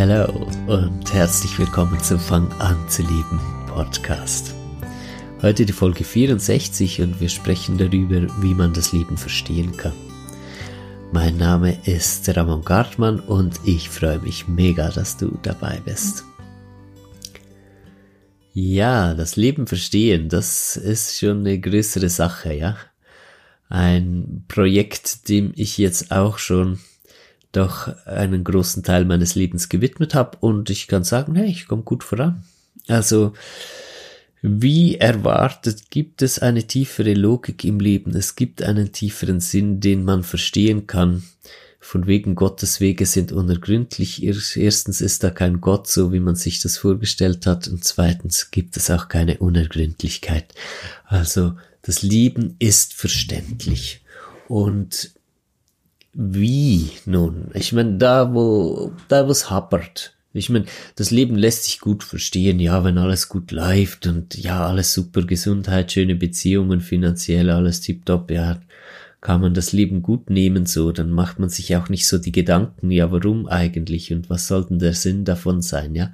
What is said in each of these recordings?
Hallo und herzlich willkommen zum Fang an zu lieben Podcast. Heute die Folge 64 und wir sprechen darüber, wie man das Leben verstehen kann. Mein Name ist Ramon Gartmann und ich freue mich mega, dass du dabei bist. Ja, das Leben verstehen, das ist schon eine größere Sache, ja. Ein Projekt, dem ich jetzt auch schon doch einen großen Teil meines Lebens gewidmet habe und ich kann sagen, hey, ich komme gut voran. Also, wie erwartet, gibt es eine tiefere Logik im Leben. Es gibt einen tieferen Sinn, den man verstehen kann. Von wegen Gottes Wege sind unergründlich. Erstens ist da kein Gott, so wie man sich das vorgestellt hat. Und zweitens gibt es auch keine Unergründlichkeit. Also, das Leben ist verständlich. Und wie nun? Ich meine, da wo, da wo es hapert. Ich meine, das Leben lässt sich gut verstehen, ja, wenn alles gut läuft und ja, alles super, Gesundheit, schöne Beziehungen, finanziell alles tipptopp, ja, kann man das Leben gut nehmen so, dann macht man sich auch nicht so die Gedanken, ja, warum eigentlich und was soll denn der Sinn davon sein, ja?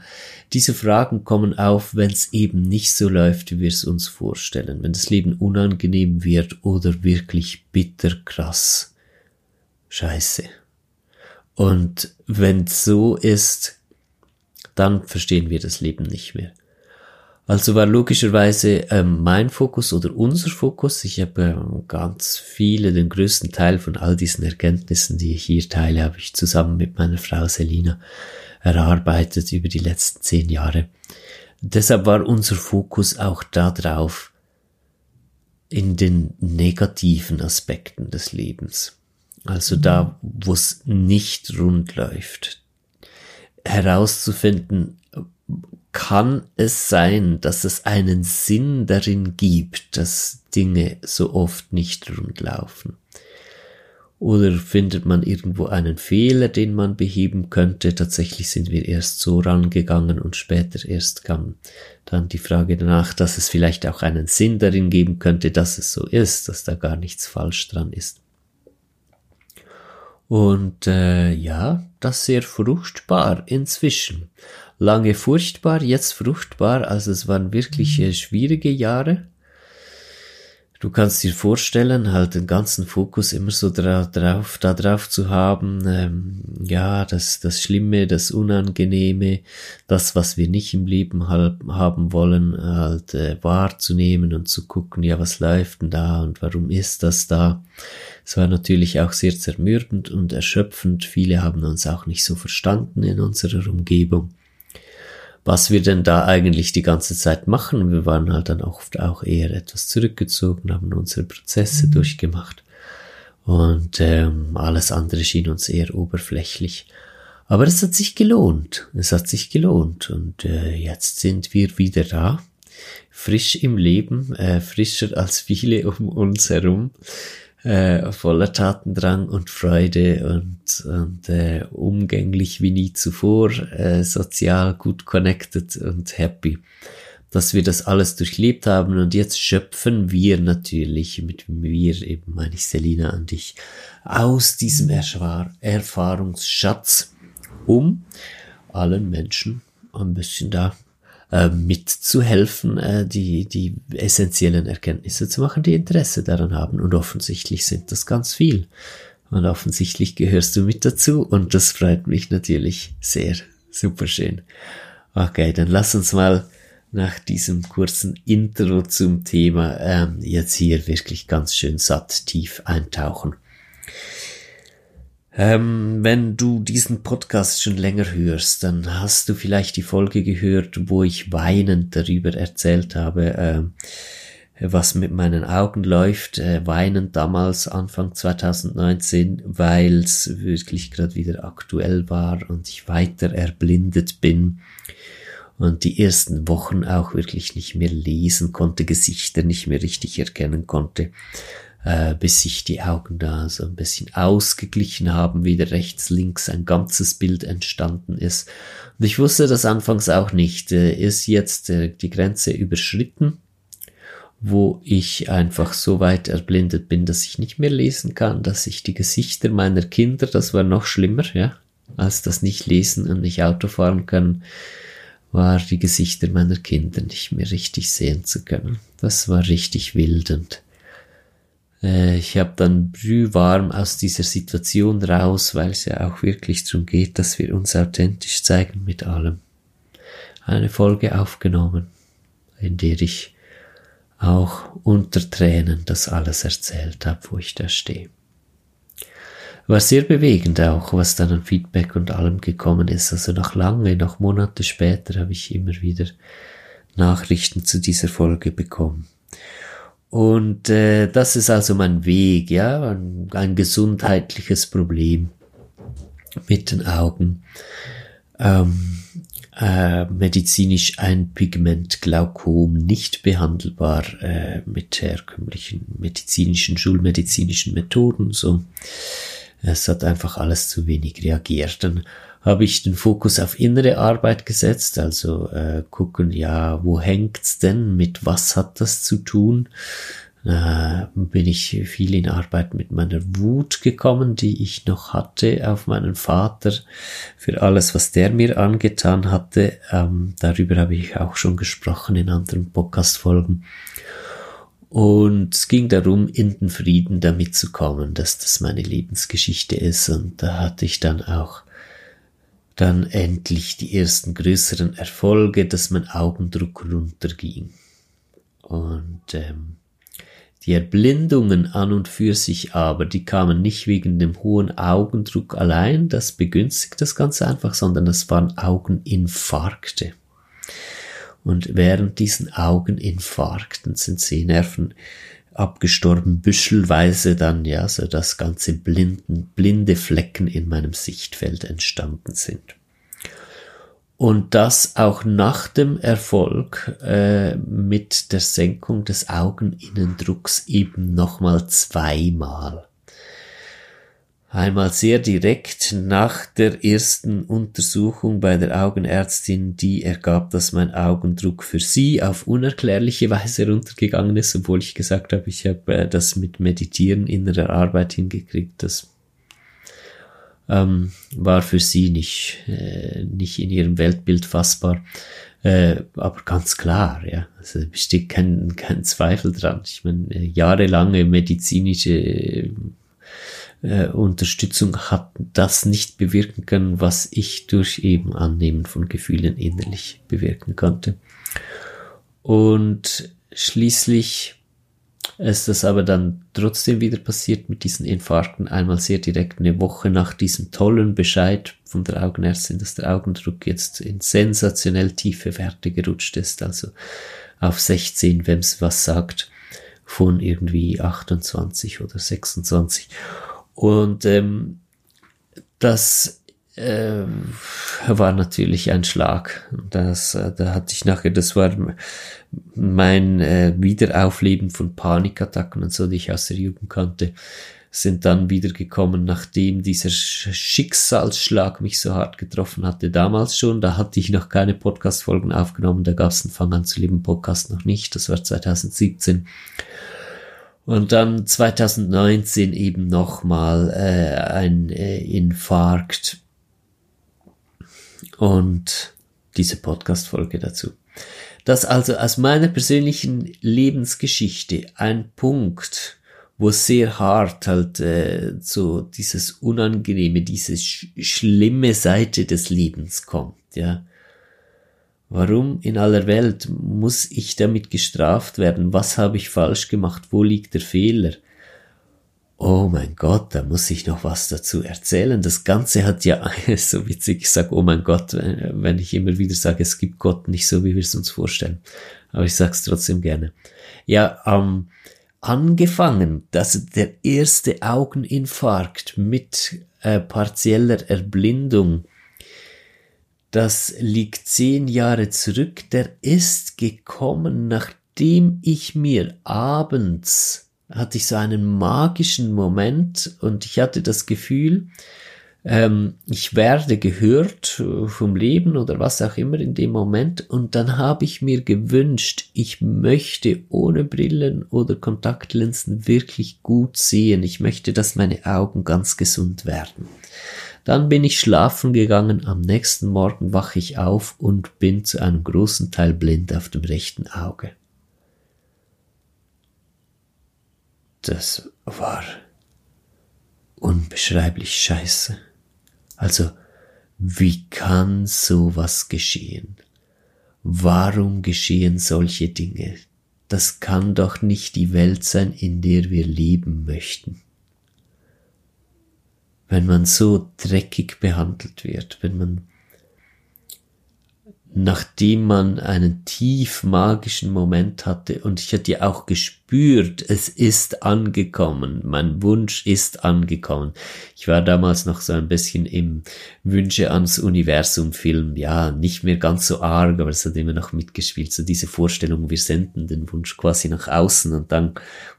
Diese Fragen kommen auf, wenn es eben nicht so läuft, wie wir es uns vorstellen, wenn das Leben unangenehm wird oder wirklich bitter krass scheiße. Und wenn so ist, dann verstehen wir das Leben nicht mehr. Also war logischerweise ähm, mein Fokus oder unser Fokus, ich habe ähm, ganz viele, den größten Teil von all diesen Erkenntnissen, die ich hier teile, habe ich zusammen mit meiner Frau Selina erarbeitet über die letzten zehn Jahre. Deshalb war unser Fokus auch darauf, in den negativen Aspekten des Lebens. Also da, wo es nicht rund läuft, herauszufinden, kann es sein, dass es einen Sinn darin gibt, dass Dinge so oft nicht rund laufen? Oder findet man irgendwo einen Fehler, den man beheben könnte? Tatsächlich sind wir erst so rangegangen und später erst kam dann die Frage danach, dass es vielleicht auch einen Sinn darin geben könnte, dass es so ist, dass da gar nichts falsch dran ist. Und äh, ja, das sehr fruchtbar inzwischen. Lange furchtbar, jetzt fruchtbar. Also es waren wirklich äh, schwierige Jahre. Du kannst dir vorstellen, halt den ganzen Fokus immer so dra drauf, da drauf zu haben, ähm, ja, das, das Schlimme, das Unangenehme, das, was wir nicht im Leben halt, haben wollen, halt äh, wahrzunehmen und zu gucken, ja, was läuft denn da und warum ist das da? Es war natürlich auch sehr zermürbend und erschöpfend. Viele haben uns auch nicht so verstanden in unserer Umgebung was wir denn da eigentlich die ganze Zeit machen. Wir waren halt dann oft auch eher etwas zurückgezogen, haben unsere Prozesse mhm. durchgemacht und ähm, alles andere schien uns eher oberflächlich. Aber es hat sich gelohnt. Es hat sich gelohnt und äh, jetzt sind wir wieder da, frisch im Leben, äh, frischer als viele um uns herum äh, voller Tatendrang und Freude und, und äh, umgänglich wie nie zuvor, äh, sozial gut connected und happy, dass wir das alles durchlebt haben und jetzt schöpfen wir natürlich, mit wir eben meine ich Selina an dich, aus diesem Erschwar Erfahrungsschatz, um allen Menschen ein bisschen da äh, mitzuhelfen, äh, die, die essentiellen Erkenntnisse zu machen, die Interesse daran haben. Und offensichtlich sind das ganz viel. Und offensichtlich gehörst du mit dazu und das freut mich natürlich sehr. Super schön. Okay, dann lass uns mal nach diesem kurzen Intro zum Thema ähm, jetzt hier wirklich ganz schön satt tief eintauchen. Ähm, wenn du diesen Podcast schon länger hörst, dann hast du vielleicht die Folge gehört, wo ich weinend darüber erzählt habe, ähm, was mit meinen Augen läuft, äh, weinend damals Anfang 2019, weil es wirklich gerade wieder aktuell war und ich weiter erblindet bin und die ersten Wochen auch wirklich nicht mehr lesen konnte, Gesichter nicht mehr richtig erkennen konnte, äh, bis sich die Augen da so ein bisschen ausgeglichen haben, wieder rechts, links ein ganzes Bild entstanden ist. Und ich wusste das anfangs auch nicht. Äh, ist jetzt äh, die Grenze überschritten? wo ich einfach so weit erblindet bin, dass ich nicht mehr lesen kann, dass ich die Gesichter meiner Kinder, das war noch schlimmer, ja, als das nicht lesen und nicht Auto fahren können, war die Gesichter meiner Kinder nicht mehr richtig sehen zu können. Das war richtig wild und ich habe dann brühwarm aus dieser Situation raus, weil es ja auch wirklich darum geht, dass wir uns authentisch zeigen mit allem. Eine Folge aufgenommen, in der ich auch unter Tränen das alles erzählt habe, wo ich da stehe. War sehr bewegend auch, was dann an Feedback und allem gekommen ist. Also noch lange, noch Monate später habe ich immer wieder Nachrichten zu dieser Folge bekommen. Und äh, das ist also mein Weg, ja, ein, ein gesundheitliches Problem mit den Augen. Ähm, äh, medizinisch ein Pigment Glaukom nicht behandelbar äh, mit herkömmlichen medizinischen, schulmedizinischen Methoden. So, es hat einfach alles zu wenig reagiert. Dann habe ich den Fokus auf innere Arbeit gesetzt, also äh, gucken, ja, wo hängt's denn, mit was hat das zu tun? äh, bin ich viel in Arbeit mit meiner Wut gekommen, die ich noch hatte auf meinen Vater für alles, was der mir angetan hatte. Ähm, darüber habe ich auch schon gesprochen in anderen Podcast-Folgen. Und es ging darum, in den Frieden damit zu kommen, dass das meine Lebensgeschichte ist. Und da hatte ich dann auch dann endlich die ersten größeren Erfolge, dass mein Augendruck runterging. Und ähm, die Erblindungen an und für sich aber, die kamen nicht wegen dem hohen Augendruck allein, das begünstigt das Ganze einfach, sondern es waren Augeninfarkte. Und während diesen Augeninfarkten sind Sehnerven abgestorben, büschelweise dann, ja, so dass ganze blinden, blinde Flecken in meinem Sichtfeld entstanden sind und das auch nach dem Erfolg äh, mit der Senkung des Augeninnendrucks eben nochmal zweimal. Einmal sehr direkt nach der ersten Untersuchung bei der Augenärztin, die ergab, dass mein Augendruck für sie auf unerklärliche Weise runtergegangen ist, obwohl ich gesagt habe, ich habe äh, das mit Meditieren innerer Arbeit hingekriegt. Das ähm, war für sie nicht, äh, nicht in ihrem Weltbild fassbar. Äh, aber ganz klar, ja, also besteht kein, kein Zweifel dran. Ich meine, äh, jahrelange medizinische äh, Unterstützung hat das nicht bewirken können, was ich durch eben Annehmen von Gefühlen innerlich bewirken konnte. Und schließlich ist das aber dann trotzdem wieder passiert mit diesen Infarkten. Einmal sehr direkt eine Woche nach diesem tollen Bescheid von der Augenärztin, dass der Augendruck jetzt in sensationell tiefe Werte gerutscht ist, also auf 16, wenn es was sagt, von irgendwie 28 oder 26. Und ähm, das äh, war natürlich ein Schlag. Das, äh, da hatte ich nachher, das war mein äh, Wiederaufleben von Panikattacken und so, die ich aus der Jugend kannte, sind dann wiedergekommen, nachdem dieser Schicksalsschlag mich so hart getroffen hatte. Damals schon, da hatte ich noch keine Podcast-Folgen aufgenommen, da gab es einen Fang an zu leben Podcast noch nicht, das war 2017. Und dann 2019 eben nochmal äh, ein äh, Infarkt und diese Podcast-Folge dazu. Das also aus meiner persönlichen Lebensgeschichte ein Punkt, wo sehr hart halt äh, so dieses Unangenehme, diese sch schlimme Seite des Lebens kommt, ja. Warum in aller Welt muss ich damit gestraft werden? Was habe ich falsch gemacht? Wo liegt der Fehler? oh mein Gott, da muss ich noch was dazu erzählen. Das Ganze hat ja, so witzig, ich sage, oh mein Gott, äh, wenn ich immer wieder sage, es gibt Gott nicht so, wie wir es uns vorstellen. Aber ich sage es trotzdem gerne. ja, ähm, angefangen, dass der erste Augeninfarkt mit äh, partieller Erblindung, das liegt zehn Jahre zurück, der ist gekommen, nachdem ich mir abends hatte ich so einen magischen Moment und ich hatte das Gefühl, ähm, ich werde gehört vom Leben oder was auch immer in dem Moment und dann habe ich mir gewünscht, ich möchte ohne Brillen oder Kontaktlinsen wirklich gut sehen. Ich möchte, dass meine Augen ganz gesund werden. Dann bin ich schlafen gegangen, am nächsten Morgen wache ich auf und bin zu einem großen Teil blind auf dem rechten Auge. Das war unbeschreiblich scheiße. Also, wie kann sowas geschehen? Warum geschehen solche Dinge? Das kann doch nicht die Welt sein, in der wir leben möchten. Wenn man so dreckig behandelt wird, wenn man nachdem man einen tief magischen Moment hatte und ich hatte auch gespürt, es ist angekommen, mein Wunsch ist angekommen. Ich war damals noch so ein bisschen im Wünsche ans Universum Film, ja, nicht mehr ganz so arg, aber es hat immer noch mitgespielt, so diese Vorstellung, wir senden den Wunsch quasi nach außen und dann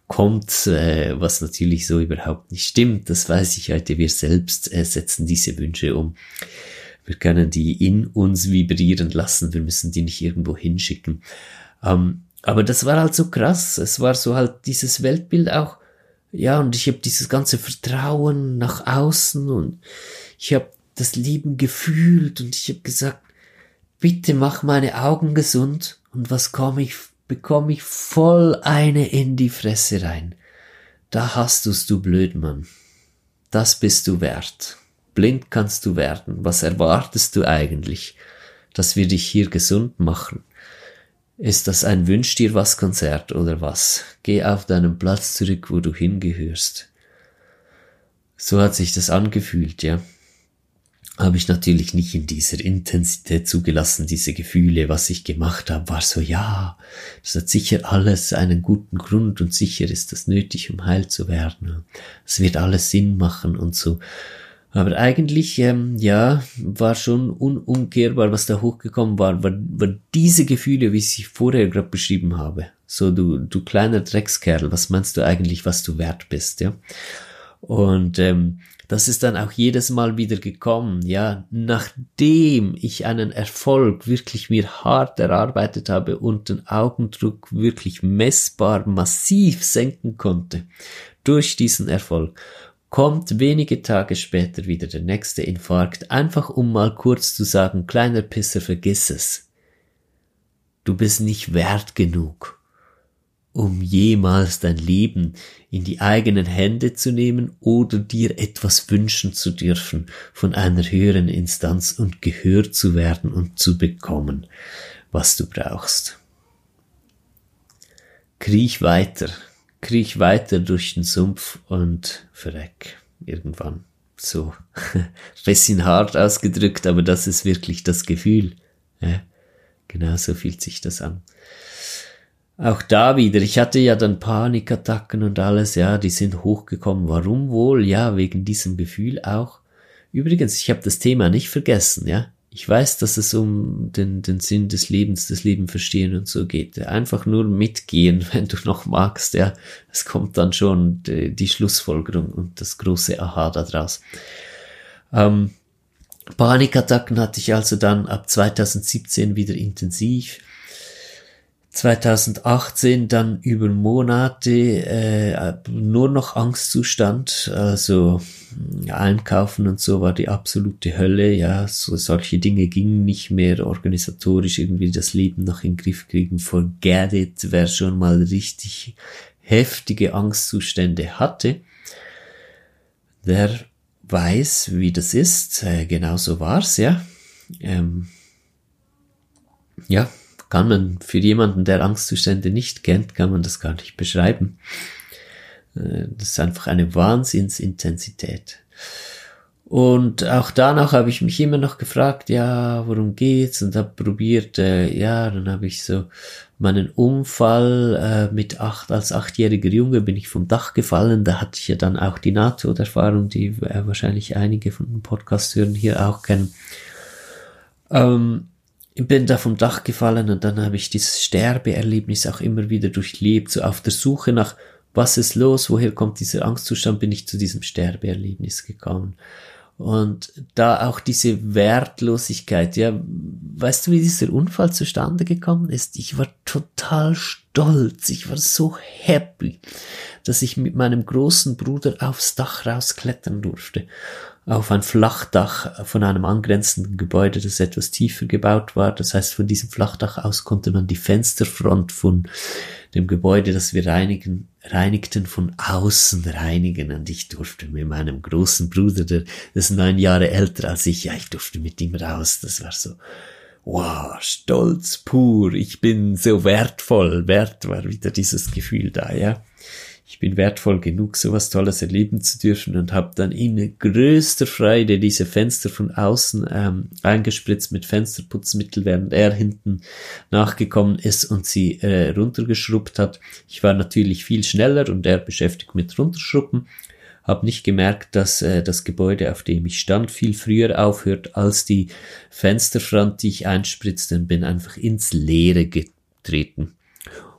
kommt, äh, was natürlich so überhaupt nicht stimmt, das weiß ich heute, wir selbst äh, setzen diese Wünsche um. Wir können die in uns vibrieren lassen. Wir müssen die nicht irgendwo hinschicken. Ähm, aber das war halt so krass. Es war so halt dieses Weltbild auch. Ja, und ich habe dieses ganze Vertrauen nach außen und ich habe das Leben gefühlt und ich habe gesagt, bitte mach meine Augen gesund und was komme ich, bekomme ich voll eine in die Fresse rein. Da hast du's, du Blödmann. Das bist du wert. Blind kannst du werden. Was erwartest du eigentlich? Dass wir dich hier gesund machen? Ist das ein Wünsch dir was Konzert oder was? Geh auf deinen Platz zurück, wo du hingehörst. So hat sich das angefühlt, ja. Habe ich natürlich nicht in dieser Intensität zugelassen, diese Gefühle. Was ich gemacht habe, war so, ja, das hat sicher alles einen guten Grund und sicher ist das nötig, um heil zu werden. Es wird alles Sinn machen und so. Aber eigentlich, ähm, ja, war schon unumkehrbar, was da hochgekommen war, war, war diese Gefühle, wie ich sie vorher gerade beschrieben habe. So, du, du kleiner Dreckskerl, was meinst du eigentlich, was du wert bist, ja? Und ähm, das ist dann auch jedes Mal wieder gekommen, ja, nachdem ich einen Erfolg wirklich mir hart erarbeitet habe und den Augendruck wirklich messbar massiv senken konnte durch diesen Erfolg kommt wenige Tage später wieder der nächste Infarkt, einfach um mal kurz zu sagen, kleiner Pisser, vergiss es. Du bist nicht wert genug, um jemals dein Leben in die eigenen Hände zu nehmen oder dir etwas wünschen zu dürfen von einer höheren Instanz und gehört zu werden und zu bekommen, was du brauchst. Kriech weiter, kriech weiter durch den Sumpf und verreck irgendwann. So bisschen hart ausgedrückt, aber das ist wirklich das Gefühl. Ja, genau so fühlt sich das an. Auch da wieder, ich hatte ja dann Panikattacken und alles, ja, die sind hochgekommen. Warum wohl? Ja, wegen diesem Gefühl auch. Übrigens, ich habe das Thema nicht vergessen, ja. Ich weiß, dass es um den, den Sinn des Lebens, das Leben verstehen und so geht. Einfach nur mitgehen, wenn du noch magst, ja. Es kommt dann schon die, die Schlussfolgerung und das große Aha daraus. Ähm, Panikattacken hatte ich also dann ab 2017 wieder intensiv. 2018 dann über Monate äh, nur noch Angstzustand, also Einkaufen und so war die absolute Hölle, ja, so solche Dinge gingen nicht mehr organisatorisch irgendwie das Leben noch in den Griff kriegen. Forget it, wer schon mal richtig heftige Angstzustände hatte, der weiß, wie das ist. Äh, genau so war's, ja. Ähm, ja, kann man für jemanden, der Angstzustände nicht kennt, kann man das gar nicht beschreiben. Äh, das ist einfach eine Wahnsinnsintensität. Und auch danach habe ich mich immer noch gefragt, ja, worum geht's? Und habe probiert, äh, ja, dann habe ich so meinen Unfall äh, mit acht, als achtjähriger Junge bin ich vom Dach gefallen. Da hatte ich ja dann auch die Nahtoderfahrung, die äh, wahrscheinlich einige von den Podcast-Hörern hier auch kennen. Ähm, bin da vom Dach gefallen und dann habe ich dieses Sterbeerlebnis auch immer wieder durchlebt, so auf der Suche nach, was ist los, woher kommt dieser Angstzustand, bin ich zu diesem Sterbeerlebnis gekommen. Und da auch diese Wertlosigkeit, ja, weißt du, wie dieser Unfall zustande gekommen ist? Ich war total stolz, ich war so happy, dass ich mit meinem großen Bruder aufs Dach rausklettern durfte. Auf ein Flachdach von einem angrenzenden Gebäude, das etwas tiefer gebaut war. Das heißt, von diesem Flachdach aus konnte man die Fensterfront von dem Gebäude, das wir reinigen, reinigten, von außen reinigen. Und ich durfte mit meinem großen Bruder, der ist neun Jahre älter als ich, ja, ich durfte mit ihm raus. Das war so, wow, Stolz pur, ich bin so wertvoll. Wert war wieder dieses Gefühl da, ja ich bin wertvoll genug, sowas Tolles erleben zu dürfen und habe dann in größter Freude diese Fenster von außen ähm, eingespritzt mit Fensterputzmittel, während er hinten nachgekommen ist und sie äh, runtergeschrubbt hat. Ich war natürlich viel schneller und er beschäftigt mit runterschrubben. Hab nicht gemerkt, dass äh, das Gebäude, auf dem ich stand, viel früher aufhört als die Fensterfront, die ich einspritzte und bin einfach ins Leere getreten.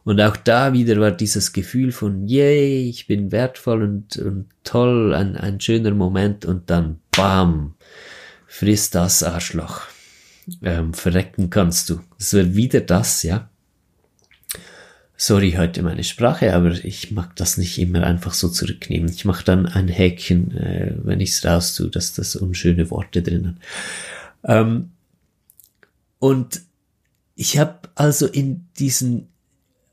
Und auch da wieder war dieses Gefühl von, yay, ich bin wertvoll und, und toll, ein, ein schöner Moment und dann, bam, frisst das Arschloch. Ähm, verrecken kannst du. Es wird wieder das, ja. Sorry heute meine Sprache, aber ich mag das nicht immer einfach so zurücknehmen. Ich mache dann ein Häkchen, äh, wenn ich es raus tue, dass das unschöne Worte drinnen. Ähm, und ich habe also in diesen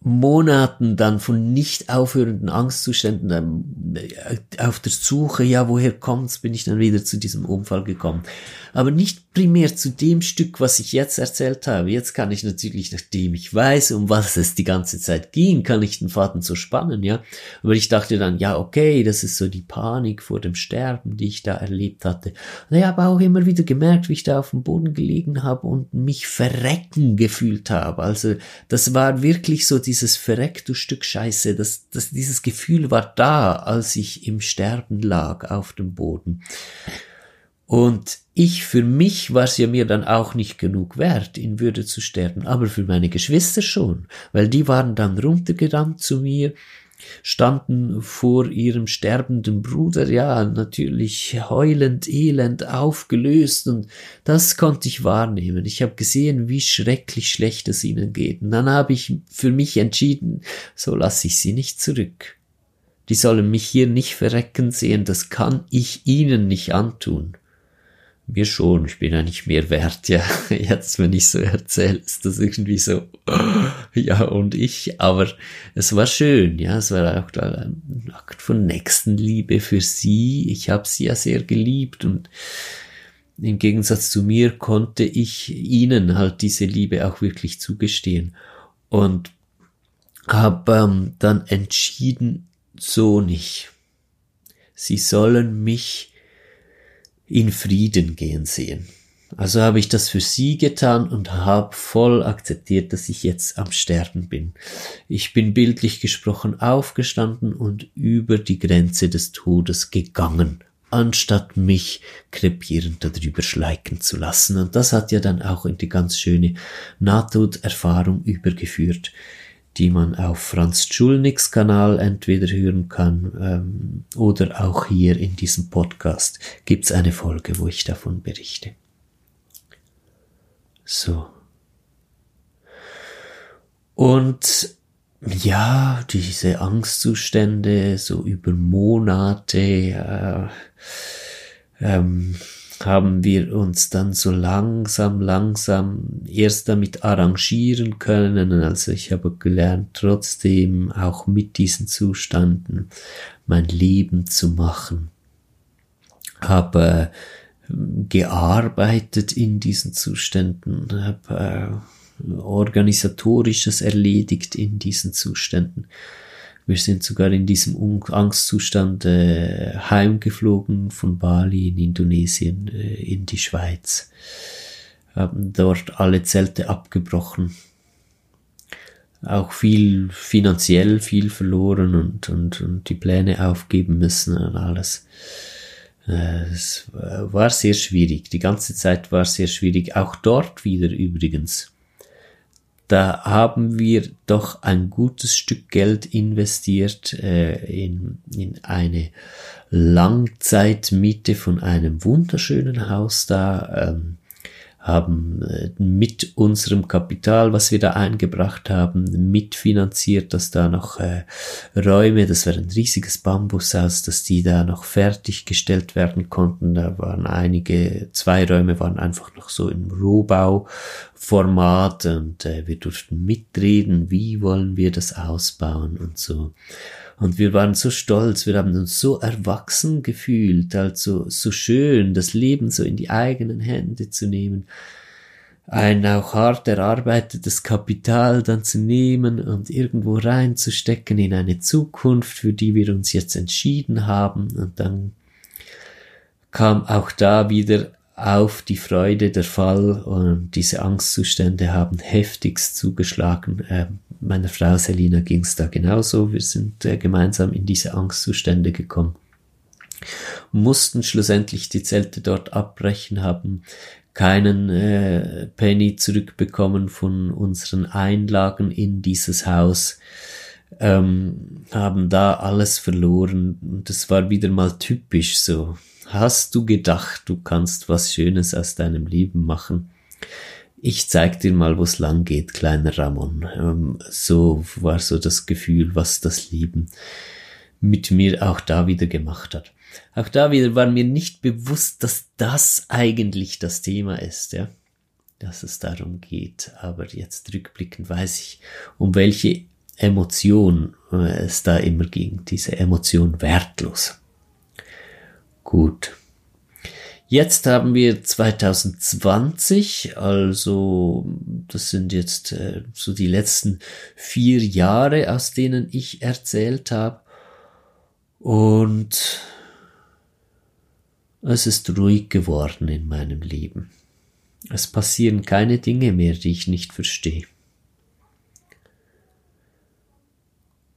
Monaten dann von nicht aufhörenden Angstzuständen äh, auf der Suche, ja, woher kommt's, bin ich dann wieder zu diesem Unfall gekommen. Aber nicht primär zu dem Stück, was ich jetzt erzählt habe. Jetzt kann ich natürlich, nachdem ich weiß, um was es die ganze Zeit ging, kann ich den Faden so spannen, ja. Aber ich dachte dann, ja, okay, das ist so die Panik vor dem Sterben, die ich da erlebt hatte. Und ich habe auch immer wieder gemerkt, wie ich da auf dem Boden gelegen habe und mich verrecken gefühlt habe. Also, das war wirklich so die dieses verreck, du Stück Scheiße, das, das, dieses Gefühl war da, als ich im Sterben lag auf dem Boden. Und ich, für mich war es ja mir dann auch nicht genug wert, in Würde zu sterben, aber für meine Geschwister schon, weil die waren dann runtergerannt zu mir standen vor ihrem sterbenden Bruder, ja, natürlich heulend, elend, aufgelöst, und das konnte ich wahrnehmen. Ich habe gesehen, wie schrecklich schlecht es ihnen geht. Und dann habe ich für mich entschieden, so lasse ich sie nicht zurück. Die sollen mich hier nicht verrecken sehen, das kann ich ihnen nicht antun. Mir schon, ich bin ja nicht mehr wert, ja. Jetzt, wenn ich so erzähle, ist das irgendwie so, ja, und ich, aber es war schön, ja, es war auch ein Akt von Nächstenliebe für sie. Ich habe sie ja sehr geliebt und im Gegensatz zu mir konnte ich ihnen halt diese Liebe auch wirklich zugestehen und habe ähm, dann entschieden, so nicht. Sie sollen mich in Frieden gehen sehen. Also habe ich das für sie getan und habe voll akzeptiert, dass ich jetzt am Sterben bin. Ich bin bildlich gesprochen aufgestanden und über die Grenze des Todes gegangen, anstatt mich krepierend darüber schleiken zu lassen. Und das hat ja dann auch in die ganz schöne Nahtoderfahrung übergeführt die man auf Franz Schulniks Kanal entweder hören kann ähm, oder auch hier in diesem Podcast gibt's eine Folge, wo ich davon berichte. So. Und ja, diese Angstzustände so über Monate, äh, ähm, haben wir uns dann so langsam, langsam erst damit arrangieren können. Also ich habe gelernt, trotzdem auch mit diesen Zuständen mein Leben zu machen. Habe äh, gearbeitet in diesen Zuständen, habe äh, organisatorisches erledigt in diesen Zuständen Wir sind sogar in diesem Angstzustand äh, heimgeflogen von Bali in Indonesien äh, in die Schweiz. Haben dort alle Zelte abgebrochen. Auch viel finanziell viel verloren und, und, und die Pläne aufgeben müssen und alles. Äh, es war sehr schwierig. Die ganze Zeit war sehr schwierig. Auch dort wieder übrigens. Da haben wir doch ein gutes Stück Geld investiert äh, in, in eine Langzeitmiete von einem wunderschönen Haus da. Ähm, haben äh, mit unserem Kapital, was wir da eingebracht haben, mitfinanziert, dass da noch äh, Räume, das war ein riesiges Bambushaus, dass die da noch fertiggestellt werden konnten. Da waren einige, zwei Räume waren einfach noch so im Rohbauformat und äh, wir durften mitreden, wie wollen wir das ausbauen und so. Und wir waren so stolz, wir haben uns so erwachsen gefühlt, also so schön, das Leben so in die eigenen Hände zu nehmen, ein auch hart erarbeitetes Kapital dann zu nehmen und irgendwo reinzustecken in eine Zukunft, für die wir uns jetzt entschieden haben. Und dann kam auch da wieder auf die Freude der Fall und diese Angstzustände haben heftigst zugeschlagen. Äh, meiner Frau Selina ging es da genauso. Wir sind äh, gemeinsam in diese Angstzustände gekommen. Mussten schlussendlich die Zelte dort abbrechen, haben keinen äh, Penny zurückbekommen von unseren Einlagen in dieses Haus, ähm, haben da alles verloren und es war wieder mal typisch so. Hast du gedacht, du kannst was Schönes aus deinem Leben machen? Ich zeig dir mal, wo's lang geht, kleiner Ramon. Ähm, so war so das Gefühl, was das Leben mit mir auch da wieder gemacht hat. Auch da wieder war mir nicht bewusst, dass das eigentlich das Thema ist, ja. Dass es darum geht. Aber jetzt rückblickend weiß ich, um welche Emotion äh, es da immer ging. Diese Emotion wertlos. Gut. Jetzt haben wir 2020, also das sind jetzt äh, so die letzten vier Jahre, aus denen ich erzählt habe. Und es ist ruhig geworden in meinem Leben. Es passieren keine Dinge mehr, die ich nicht verstehe.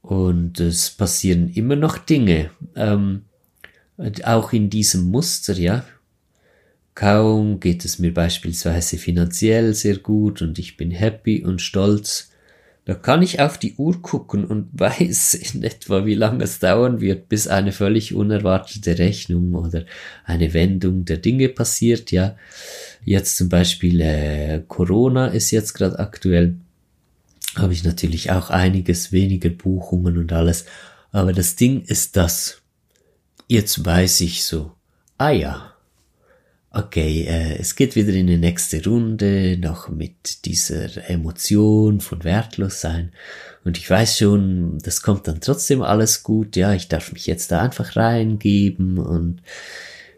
Und es passieren immer noch Dinge. Ähm, auch in diesem Muster, ja. Kaum geht es mir beispielsweise finanziell sehr gut und ich bin happy und stolz, da kann ich auf die Uhr gucken und weiß in etwa, wie lange es dauern wird, bis eine völlig unerwartete Rechnung oder eine Wendung der Dinge passiert. Ja, jetzt zum Beispiel äh, Corona ist jetzt gerade aktuell, habe ich natürlich auch einiges weniger Buchungen und alles. Aber das Ding ist das, Jetzt weiß ich so, ah ja, okay, äh, es geht wieder in die nächste Runde, noch mit dieser Emotion von wertlos sein. Und ich weiß schon, das kommt dann trotzdem alles gut, ja, ich darf mich jetzt da einfach reingeben und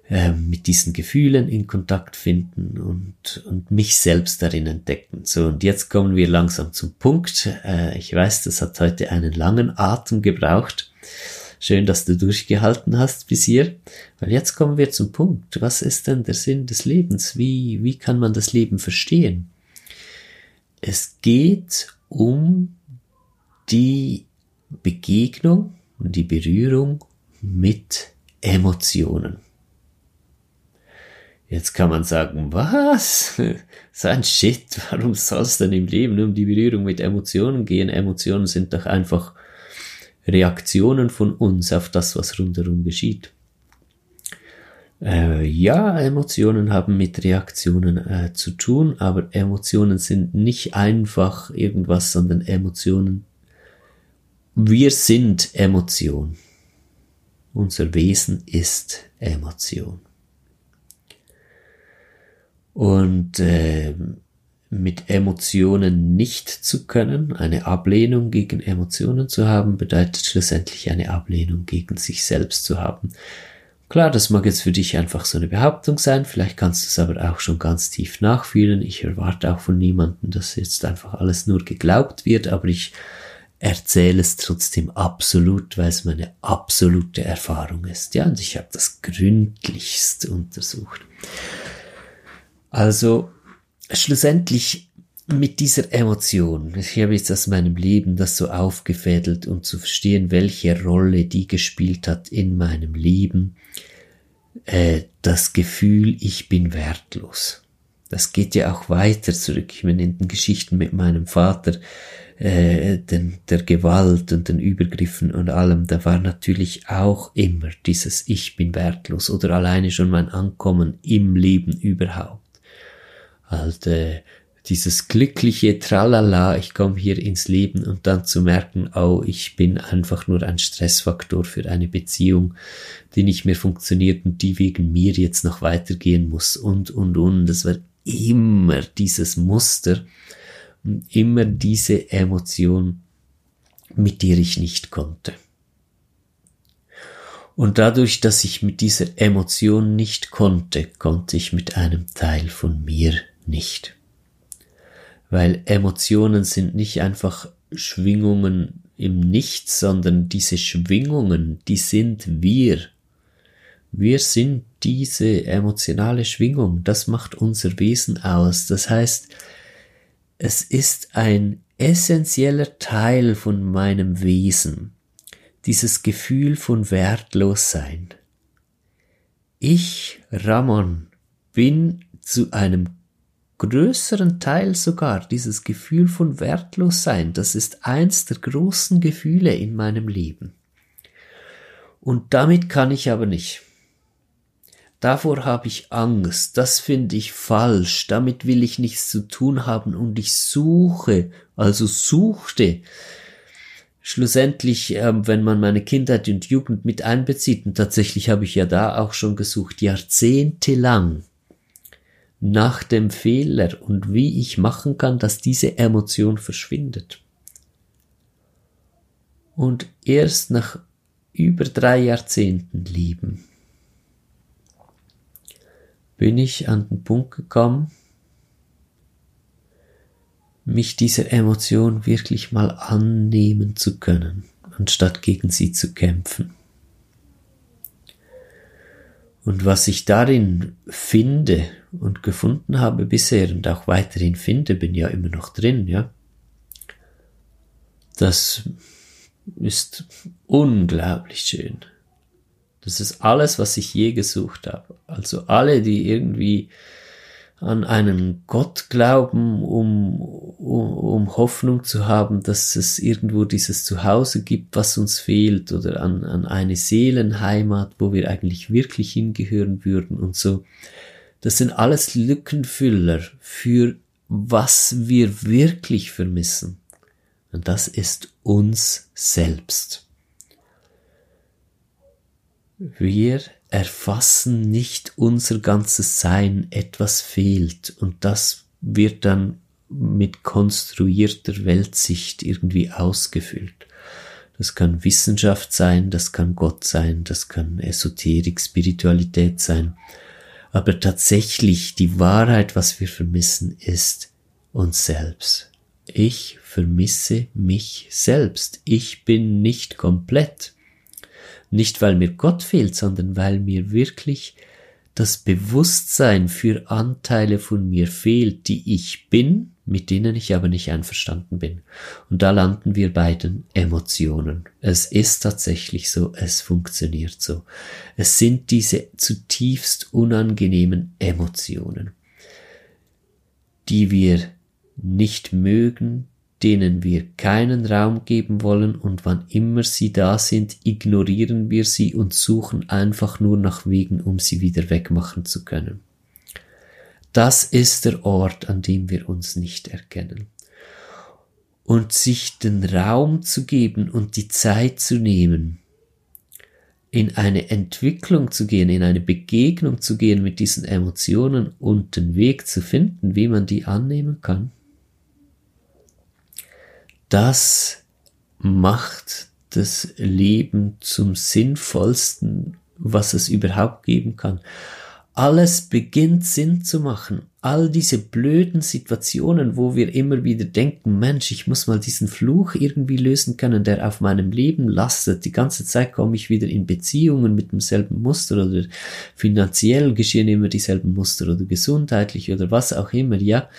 äh, mit diesen Gefühlen in Kontakt finden und, und mich selbst darin entdecken. So, und jetzt kommen wir langsam zum Punkt. Äh, ich weiß, das hat heute einen langen Atem gebraucht. Schön, dass du durchgehalten hast bis hier. Weil jetzt kommen wir zum Punkt. Was ist denn der Sinn des Lebens? Wie, wie kann man das Leben verstehen? Es geht um die Begegnung und die Berührung mit Emotionen. Jetzt kann man sagen, was? So ein Shit, warum soll es denn im Leben um die Berührung mit Emotionen gehen? Emotionen sind doch einfach Reaktionen von uns auf das, was rundherum geschieht. Äh, ja, Emotionen haben mit Reaktionen äh, zu tun, aber Emotionen sind nicht einfach irgendwas, sondern Emotionen. Wir sind Emotion. Unser Wesen ist Emotion. Und äh, mit Emotionen nicht zu können, eine Ablehnung gegen Emotionen zu haben, bedeutet schlussendlich eine Ablehnung gegen sich selbst zu haben. Klar, das mag jetzt für dich einfach so eine Behauptung sein, vielleicht kannst du es aber auch schon ganz tief nachfühlen. Ich erwarte auch von niemandem, dass jetzt einfach alles nur geglaubt wird, aber ich erzähle es trotzdem absolut, weil es meine absolute Erfahrung ist. Ja, und ich habe das gründlichst untersucht. Also schlussendlich mit dieser Emotion, ich habe jetzt aus meinem Leben das so aufgefädelt, um zu verstehen, welche Rolle die gespielt hat in meinem Leben, äh, das Gefühl, ich bin wertlos. Das geht ja auch weiter zurück. Ich meine, in den Geschichten mit meinem Vater, äh, den, der Gewalt und den Übergriffen und allem, da war natürlich auch immer dieses Ich bin wertlos oder alleine schon mein Ankommen im Leben überhaupt. Halt, äh, dieses glückliche Tralala, ich komme hier ins Leben und dann zu merken, oh, ich bin einfach nur ein Stressfaktor für eine Beziehung, die nicht mehr funktioniert und die wegen mir jetzt noch weitergehen muss und, und, und. Das war immer dieses Muster und immer diese Emotion, mit der ich nicht konnte. Und dadurch, dass ich mit dieser Emotion nicht konnte, konnte ich mit einem Teil von mir nicht weil Emotionen sind nicht einfach Schwingungen im Nichts, sondern diese Schwingungen, die sind wir. Wir sind diese emotionale Schwingung, das macht unser Wesen aus. Das heißt, es ist ein essentieller Teil von meinem Wesen, dieses Gefühl von Wertlossein. Ich, Ramon, bin zu einem größeren Teil sogar dieses Gefühl von Wertlossein, das ist eins der großen Gefühle in meinem Leben. Und damit kann ich aber nicht. Davor habe ich Angst, das finde ich falsch, damit will ich nichts zu tun haben und ich suche, also suchte, schlussendlich, äh, wenn man meine Kindheit und Jugend mit einbezieht, und tatsächlich habe ich ja da auch schon gesucht, jahrzehntelang, nach dem Fehler und wie ich machen kann, dass diese Emotion verschwindet. Und erst nach über drei Jahrzehnten Leben bin ich an den Punkt gekommen, mich dieser Emotion wirklich mal annehmen zu können, anstatt gegen sie zu kämpfen. Und was ich darin finde und gefunden habe bisher und auch weiterhin finde, bin ja immer noch drin, ja. Das ist unglaublich schön. Das ist alles, was ich je gesucht habe. Also alle, die irgendwie an einen Gott glauben, um, um, um Hoffnung zu haben, dass es irgendwo dieses Zuhause gibt, was uns fehlt, oder an, an eine Seelenheimat, wo wir eigentlich wirklich hingehören würden und so. Das sind alles Lückenfüller für was wir wirklich vermissen. Und das ist uns selbst. Wir erfassen nicht unser ganzes Sein, etwas fehlt und das wird dann mit konstruierter Weltsicht irgendwie ausgefüllt. Das kann Wissenschaft sein, das kann Gott sein, das kann Esoterik, Spiritualität sein. Aber tatsächlich die Wahrheit, was wir vermissen, ist uns selbst. Ich vermisse mich selbst. Ich bin nicht komplett. Nicht weil mir Gott fehlt, sondern weil mir wirklich das Bewusstsein für Anteile von mir fehlt, die ich bin, mit denen ich aber nicht einverstanden bin. Und da landen wir bei den Emotionen. Es ist tatsächlich so, es funktioniert so. Es sind diese zutiefst unangenehmen Emotionen, die wir nicht mögen, denen wir keinen Raum geben wollen und wann immer sie da sind, ignorieren wir sie und suchen einfach nur nach Wegen, um sie wieder wegmachen zu können. Das ist der Ort, an dem wir uns nicht erkennen. Und sich den Raum zu geben und die Zeit zu nehmen, in eine Entwicklung zu gehen, in eine Begegnung zu gehen mit diesen Emotionen und den Weg zu finden, wie man die annehmen kann, das macht das Leben zum sinnvollsten, was es überhaupt geben kann. Alles beginnt Sinn zu machen. All diese blöden Situationen, wo wir immer wieder denken, Mensch, ich muss mal diesen Fluch irgendwie lösen können, der auf meinem Leben lastet. Die ganze Zeit komme ich wieder in Beziehungen mit demselben Muster oder finanziell geschehen immer dieselben Muster oder gesundheitlich oder was auch immer, ja.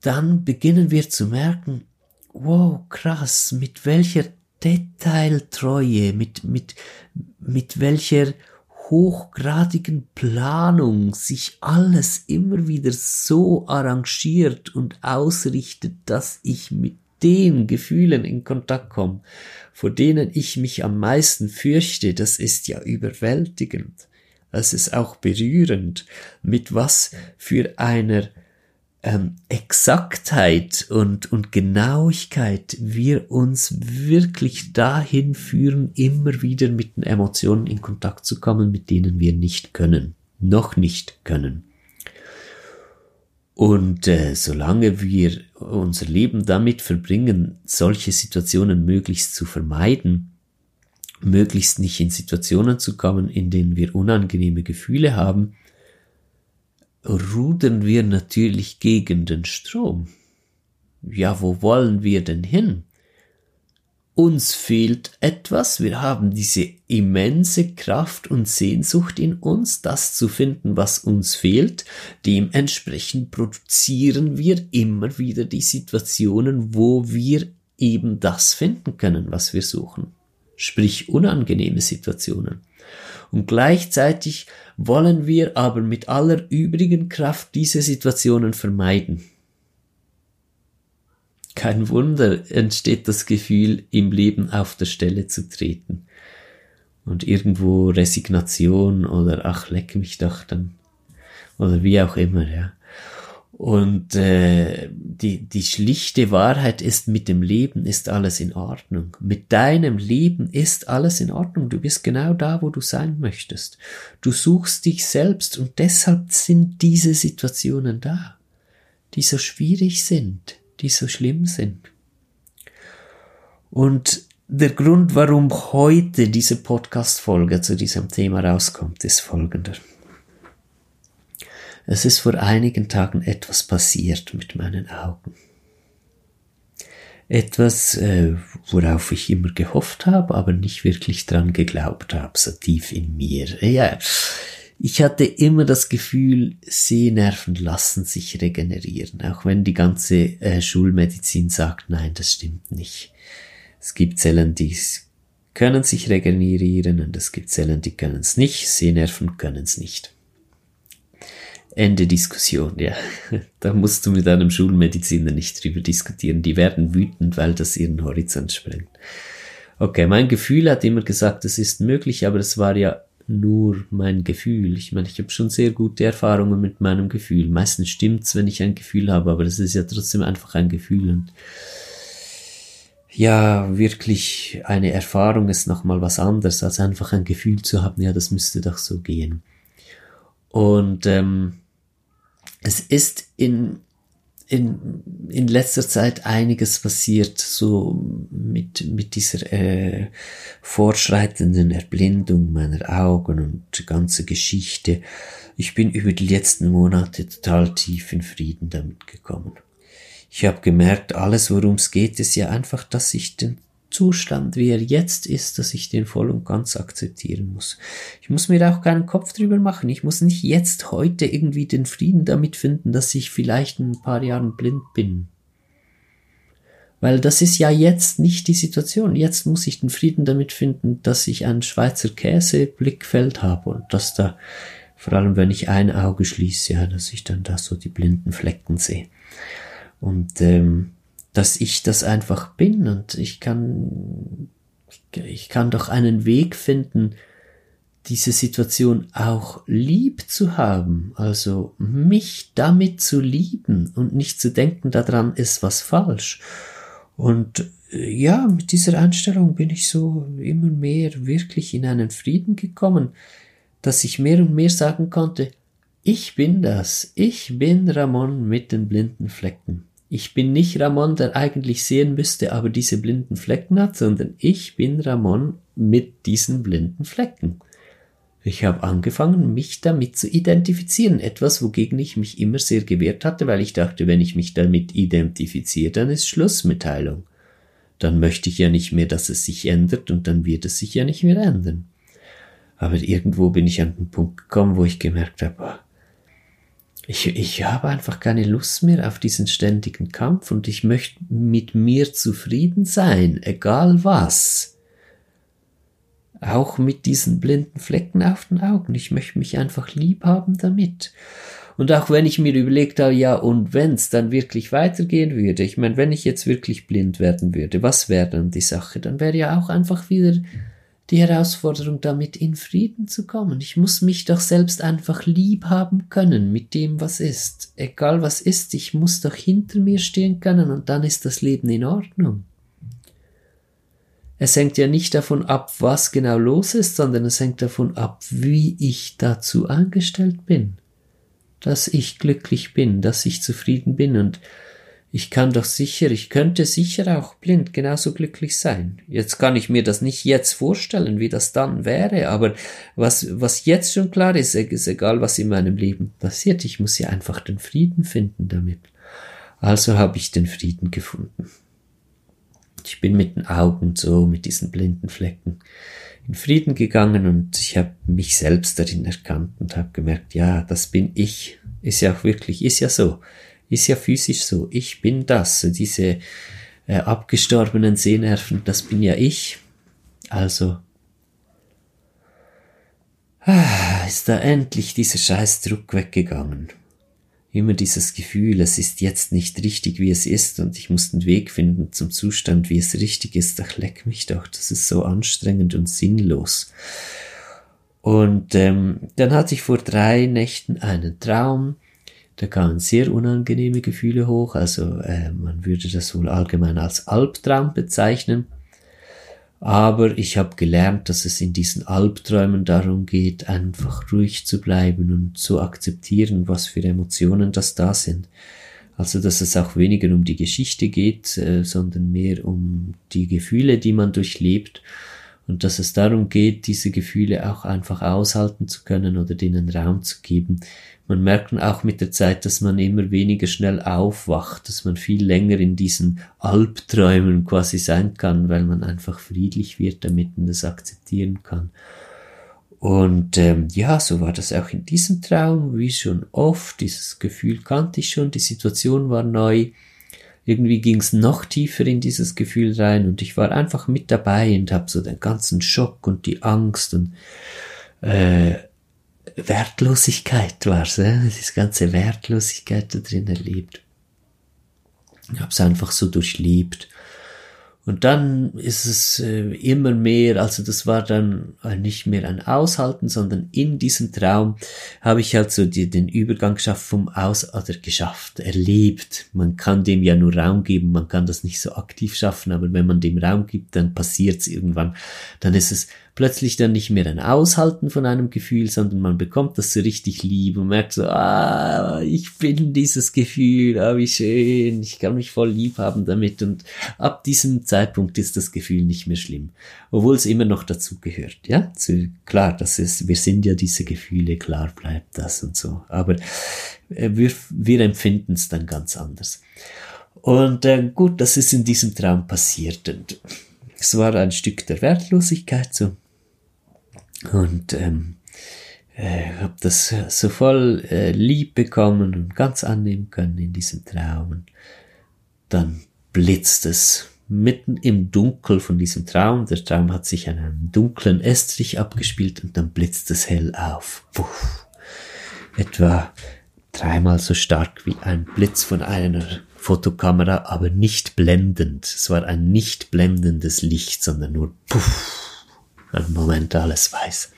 Dann beginnen wir zu merken, wow, krass, mit welcher Detailtreue, mit, mit, mit welcher hochgradigen Planung sich alles immer wieder so arrangiert und ausrichtet, dass ich mit den Gefühlen in Kontakt komme, vor denen ich mich am meisten fürchte, das ist ja überwältigend. Es ist auch berührend, mit was für einer ähm, Exaktheit und, und Genauigkeit wir uns wirklich dahin führen, immer wieder mit den Emotionen in Kontakt zu kommen, mit denen wir nicht können, noch nicht können. Und äh, solange wir unser Leben damit verbringen, solche Situationen möglichst zu vermeiden, möglichst nicht in Situationen zu kommen, in denen wir unangenehme Gefühle haben, rudern wir natürlich gegen den Strom. Ja, wo wollen wir denn hin? Uns fehlt etwas, wir haben diese immense Kraft und Sehnsucht in uns, das zu finden, was uns fehlt. Dementsprechend produzieren wir immer wieder die Situationen, wo wir eben das finden können, was wir suchen. Sprich unangenehme Situationen. Und gleichzeitig wollen wir aber mit aller übrigen Kraft diese Situationen vermeiden. Kein Wunder entsteht das Gefühl, im Leben auf der Stelle zu treten. Und irgendwo Resignation oder ach, leck mich doch dann. Oder wie auch immer, ja. Und äh, die, die schlichte Wahrheit ist, mit dem Leben ist alles in Ordnung. Mit deinem Leben ist alles in Ordnung. Du bist genau da, wo du sein möchtest. Du suchst dich selbst und deshalb sind diese Situationen da, die so schwierig sind, die so schlimm sind. Und der Grund, warum heute diese Podcast-Folge zu diesem Thema rauskommt, ist folgender. Es ist vor einigen Tagen etwas passiert mit meinen Augen. Etwas, äh, worauf ich immer gehofft habe, aber nicht wirklich dran geglaubt habe, so tief in mir. Ja, ich hatte immer das Gefühl, Sehnerven lassen sich regenerieren, auch wenn die ganze äh, Schulmedizin sagt, nein, das stimmt nicht. Es gibt Zellen, die können sich regenerieren und es gibt Zellen, die können es nicht. Sehnerven können es nicht. Ende Diskussion, ja. Da musst du mit einem Schulmediziner nicht drüber diskutieren. Die werden wütend, weil das ihren Horizont sprengt. Okay, mein Gefühl hat immer gesagt, es ist möglich, aber es war ja nur mein Gefühl. Ich meine, ich habe schon sehr gute Erfahrungen mit meinem Gefühl. Meistens stimmt's, wenn ich ein Gefühl habe, aber es ist ja trotzdem einfach ein Gefühl und ja, wirklich eine Erfahrung ist nochmal was anderes, als einfach ein Gefühl zu haben, ja, das müsste doch so gehen. Und ähm, es ist in, in, in letzter Zeit einiges passiert, so mit, mit dieser äh, fortschreitenden Erblindung meiner Augen und ganze Geschichte. Ich bin über die letzten Monate total tief in Frieden damit gekommen. Ich habe gemerkt, alles worum es geht, ist ja einfach, dass ich den Zustand, wie er jetzt ist, dass ich den voll und ganz akzeptieren muss. Ich muss mir auch keinen Kopf drüber machen. Ich muss nicht jetzt heute irgendwie den Frieden damit finden, dass ich vielleicht in ein paar Jahren blind bin. Weil das ist ja jetzt nicht die Situation. Jetzt muss ich den Frieden damit finden, dass ich ein Schweizer Käse-Blickfeld habe und dass da, vor allem wenn ich ein Auge schließe, ja, dass ich dann da so die blinden Flecken sehe. Und ähm, dass ich das einfach bin und ich kann, ich kann doch einen Weg finden, diese Situation auch lieb zu haben, also mich damit zu lieben und nicht zu denken, daran ist was falsch. Und äh, ja, mit dieser Einstellung bin ich so immer mehr wirklich in einen Frieden gekommen, dass ich mehr und mehr sagen konnte, ich bin das, ich bin Ramon mit den blinden Flecken. Ich bin nicht Ramon, der eigentlich sehen müsste, aber diese blinden Flecken hat, sondern ich bin Ramon mit diesen blinden Flecken. Ich habe angefangen, mich damit zu identifizieren. Etwas, wogegen ich mich immer sehr gewehrt hatte, weil ich dachte, wenn ich mich damit identifiziere, dann ist Schlussmitteilung. Dann möchte ich ja nicht mehr, dass es sich ändert und dann wird es sich ja nicht mehr ändern. Aber irgendwo bin ich an den Punkt gekommen, wo ich gemerkt habe, ich, ich habe einfach keine Lust mehr auf diesen ständigen Kampf und ich möchte mit mir zufrieden sein, egal was. Auch mit diesen blinden Flecken auf den Augen. Ich möchte mich einfach lieb haben damit. Und auch wenn ich mir überlegt habe, ja, und wenn's dann wirklich weitergehen würde, ich meine, wenn ich jetzt wirklich blind werden würde, was wäre dann die Sache? Dann wäre ja auch einfach wieder die Herausforderung, damit in Frieden zu kommen. Ich muss mich doch selbst einfach lieb haben können mit dem, was ist. Egal was ist, ich muss doch hinter mir stehen können und dann ist das Leben in Ordnung. Es hängt ja nicht davon ab, was genau los ist, sondern es hängt davon ab, wie ich dazu angestellt bin. Dass ich glücklich bin, dass ich zufrieden bin und ich kann doch sicher, ich könnte sicher auch blind genauso glücklich sein. Jetzt kann ich mir das nicht jetzt vorstellen, wie das dann wäre, aber was, was jetzt schon klar ist, ist egal, was in meinem Leben passiert, ich muss ja einfach den Frieden finden damit. Also habe ich den Frieden gefunden. Ich bin mit den Augen so, mit diesen blinden Flecken in Frieden gegangen und ich habe mich selbst darin erkannt und habe gemerkt, ja, das bin ich. Ist ja auch wirklich, ist ja so ist ja physisch so. Ich bin das. Diese äh, abgestorbenen Sehnerven, das bin ja ich. Also ah, ist da endlich dieser Scheißdruck weggegangen. Immer dieses Gefühl, es ist jetzt nicht richtig, wie es ist, und ich muss den Weg finden zum Zustand, wie es richtig ist. Ach, leck mich doch, das ist so anstrengend und sinnlos. Und ähm, dann hatte ich vor drei Nächten einen Traum, da kamen sehr unangenehme Gefühle hoch, also äh, man würde das wohl allgemein als Albtraum bezeichnen. Aber ich habe gelernt, dass es in diesen Albträumen darum geht, einfach ruhig zu bleiben und zu akzeptieren, was für Emotionen das da sind. Also dass es auch weniger um die Geschichte geht, äh, sondern mehr um die Gefühle, die man durchlebt und dass es darum geht, diese Gefühle auch einfach aushalten zu können oder denen Raum zu geben man merkt auch mit der Zeit, dass man immer weniger schnell aufwacht, dass man viel länger in diesen Albträumen quasi sein kann, weil man einfach friedlich wird damit und das akzeptieren kann. Und ähm, ja, so war das auch in diesem Traum, wie schon oft. Dieses Gefühl kannte ich schon, die Situation war neu. Irgendwie ging es noch tiefer in dieses Gefühl rein und ich war einfach mit dabei und habe so den ganzen Schock und die Angst und äh, Wertlosigkeit war's, äh? diese ganze Wertlosigkeit da drin erlebt. Ich habe es einfach so durchlebt. Und dann ist es äh, immer mehr, also das war dann nicht mehr ein Aushalten, sondern in diesem Traum habe ich halt so die, den Übergang geschafft vom Aus oder geschafft, erlebt. Man kann dem ja nur Raum geben, man kann das nicht so aktiv schaffen, aber wenn man dem Raum gibt, dann passiert es irgendwann. Dann ist es plötzlich dann nicht mehr ein Aushalten von einem Gefühl, sondern man bekommt das so richtig lieb und merkt so, ah, ich bin dieses Gefühl, ah, wie schön, ich kann mich voll lieb haben damit. Und ab diesem Zeitpunkt ist das Gefühl nicht mehr schlimm, obwohl es immer noch dazu gehört, ja, zu, klar, das ist, wir sind ja diese Gefühle, klar bleibt das und so, aber äh, wir, wir empfinden es dann ganz anders. Und äh, gut, das ist in diesem Traum passiert und es war ein Stück der Wertlosigkeit so und ähm, äh, habe das so voll äh, lieb bekommen und ganz annehmen können in diesem Traum. Und dann blitzt es mitten im Dunkel von diesem Traum. Der Traum hat sich an einem dunklen Estrich abgespielt und dann blitzt es hell auf. Puff. Etwa dreimal so stark wie ein Blitz von einer Fotokamera, aber nicht blendend. Es war ein nicht blendendes Licht, sondern nur puff im Moment alles weiß.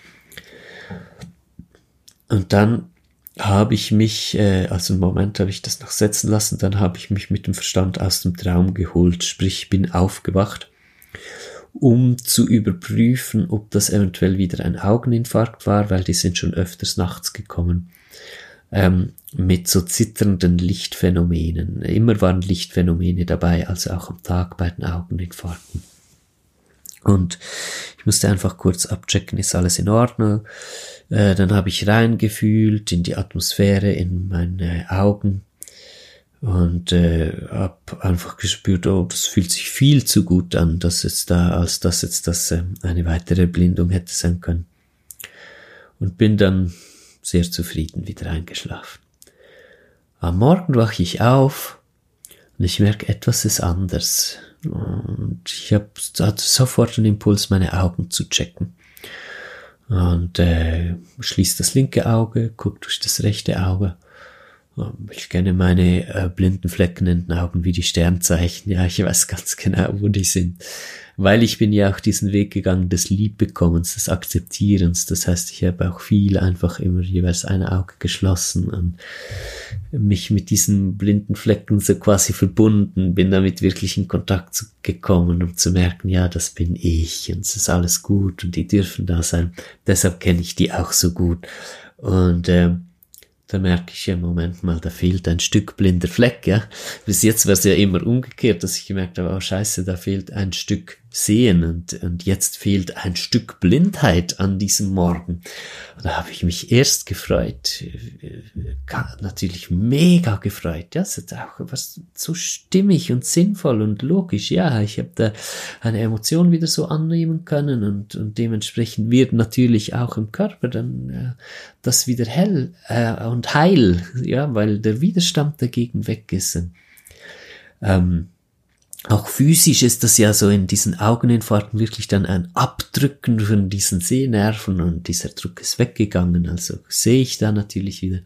Und dann habe ich mich, äh, also im Moment habe ich das noch setzen lassen, dann habe ich mich mit dem Verstand aus dem Traum geholt, sprich bin aufgewacht, um zu überprüfen, ob das eventuell wieder ein Augeninfarkt war, weil die sind schon öfters nachts gekommen, ähm, mit so zitternden Lichtphänomenen. Immer waren Lichtphänomene dabei, also auch am Tag bei den Augeninfarkten. Und ich musste einfach kurz abchecken, ist alles in Ordnung. Äh, dann habe ich reingefühlt in die Atmosphäre, in meine Augen und äh, habe einfach gespürt, oh, das fühlt sich viel zu gut an, dass es da, als dass jetzt das äh, eine weitere Blindung hätte sein können. Und bin dann sehr zufrieden wieder eingeschlafen. Am Morgen wache ich auf und ich merke, etwas ist anders. Und ich habe sofort den Impuls, meine Augen zu checken. Und äh, schließt das linke Auge, guckt durch das rechte Auge ich kenne meine äh, blinden Flecken in den Augen wie die Sternzeichen. Ja, ich weiß ganz genau, wo die sind. Weil ich bin ja auch diesen Weg gegangen des Liebbekommens, des Akzeptierens. Das heißt, ich habe auch viel einfach immer jeweils ein Auge geschlossen und mich mit diesen blinden Flecken so quasi verbunden, bin damit wirklich in Kontakt gekommen, um zu merken, ja, das bin ich und es ist alles gut und die dürfen da sein. Deshalb kenne ich die auch so gut. Und äh, da merke ich ja, Moment mal, da fehlt ein Stück blinder Fleck, ja. Bis jetzt war es ja immer umgekehrt, dass ich gemerkt habe, oh scheiße, da fehlt ein Stück Sehen und, und jetzt fehlt ein Stück Blindheit an diesem Morgen. Und da habe ich mich erst gefreut, natürlich mega gefreut, ja, es ist auch was so stimmig und sinnvoll und logisch, ja, ich habe da eine Emotion wieder so annehmen können und, und dementsprechend wird natürlich auch im Körper dann äh, das wieder hell äh, und heil, ja, weil der Widerstand dagegen weg ist. Ähm, auch physisch ist das ja so in diesen Augeninfarkten wirklich dann ein Abdrücken von diesen Sehnerven und dieser Druck ist weggegangen. Also sehe ich da natürlich wieder.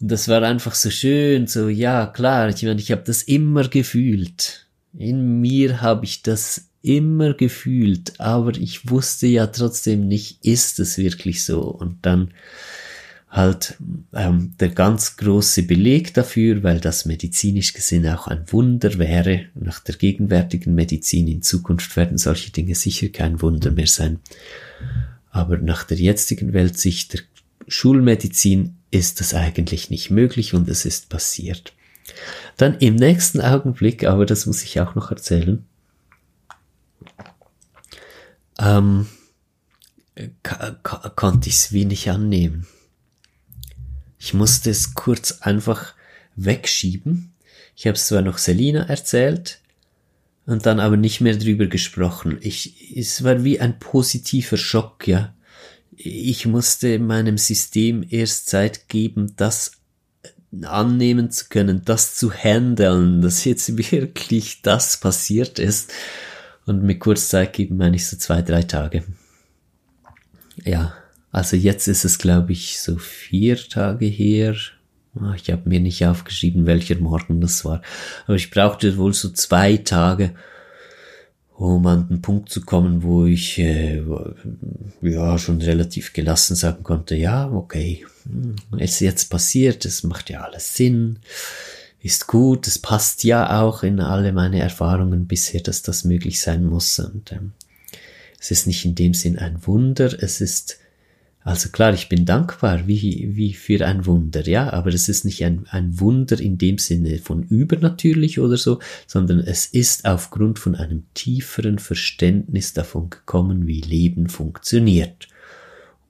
Und das war einfach so schön, so ja klar, ich meine, ich habe das immer gefühlt. In mir habe ich das immer gefühlt, aber ich wusste ja trotzdem nicht, ist es wirklich so. Und dann halt ähm, der ganz große Beleg dafür, weil das medizinisch gesehen auch ein Wunder wäre. Nach der gegenwärtigen Medizin in Zukunft werden solche Dinge sicher kein Wunder mehr sein. Aber nach der jetzigen Weltsicht der Schulmedizin ist das eigentlich nicht möglich und es ist passiert. Dann im nächsten Augenblick, aber das muss ich auch noch erzählen, ähm, konnte ich es wenig annehmen. Ich musste es kurz einfach wegschieben. Ich habe es zwar noch Selina erzählt und dann aber nicht mehr drüber gesprochen. Ich, es war wie ein positiver Schock, ja. Ich musste meinem System erst Zeit geben, das annehmen zu können, das zu handeln, dass jetzt wirklich das passiert ist. Und mit kurz Zeit geben meine ich so zwei, drei Tage. Ja, also jetzt ist es, glaube ich, so vier Tage her. Ah, ich habe mir nicht aufgeschrieben, welcher Morgen das war. Aber ich brauchte wohl so zwei Tage, um an den Punkt zu kommen, wo ich äh, ja schon relativ gelassen sagen konnte, ja, okay, es ist jetzt passiert, es macht ja alles Sinn, ist gut, es passt ja auch in alle meine Erfahrungen bisher, dass das möglich sein muss. Und ähm, es ist nicht in dem Sinn ein Wunder, es ist also klar, ich bin dankbar, wie, wie für ein Wunder, ja, aber es ist nicht ein, ein Wunder in dem Sinne von übernatürlich oder so, sondern es ist aufgrund von einem tieferen Verständnis davon gekommen, wie Leben funktioniert.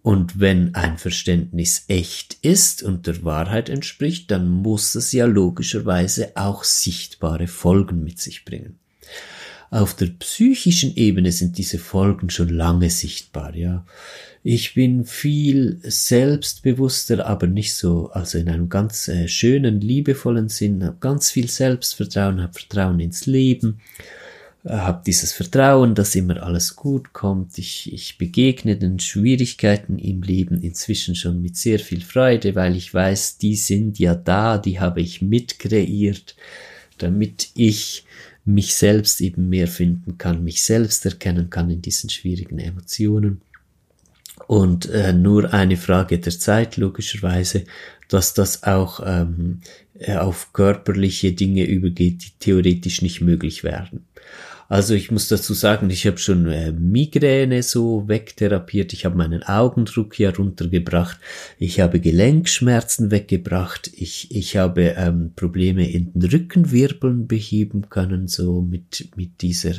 Und wenn ein Verständnis echt ist und der Wahrheit entspricht, dann muss es ja logischerweise auch sichtbare Folgen mit sich bringen. Auf der psychischen Ebene sind diese Folgen schon lange sichtbar, ja. Ich bin viel selbstbewusster, aber nicht so, also in einem ganz äh, schönen, liebevollen Sinn, habe ganz viel Selbstvertrauen, habe Vertrauen ins Leben, äh, habe dieses Vertrauen, dass immer alles gut kommt. Ich, ich begegne den Schwierigkeiten im Leben inzwischen schon mit sehr viel Freude, weil ich weiß, die sind ja da, die habe ich mitkreiert, damit ich mich selbst eben mehr finden kann, mich selbst erkennen kann in diesen schwierigen Emotionen. Und äh, nur eine Frage der Zeit, logischerweise, dass das auch ähm, äh, auf körperliche Dinge übergeht, die theoretisch nicht möglich wären. Also ich muss dazu sagen, ich habe schon äh, Migräne so wegtherapiert, ich habe meinen Augendruck hier runtergebracht, ich habe Gelenkschmerzen weggebracht, ich, ich habe ähm, Probleme in den Rückenwirbeln beheben können, so mit, mit dieser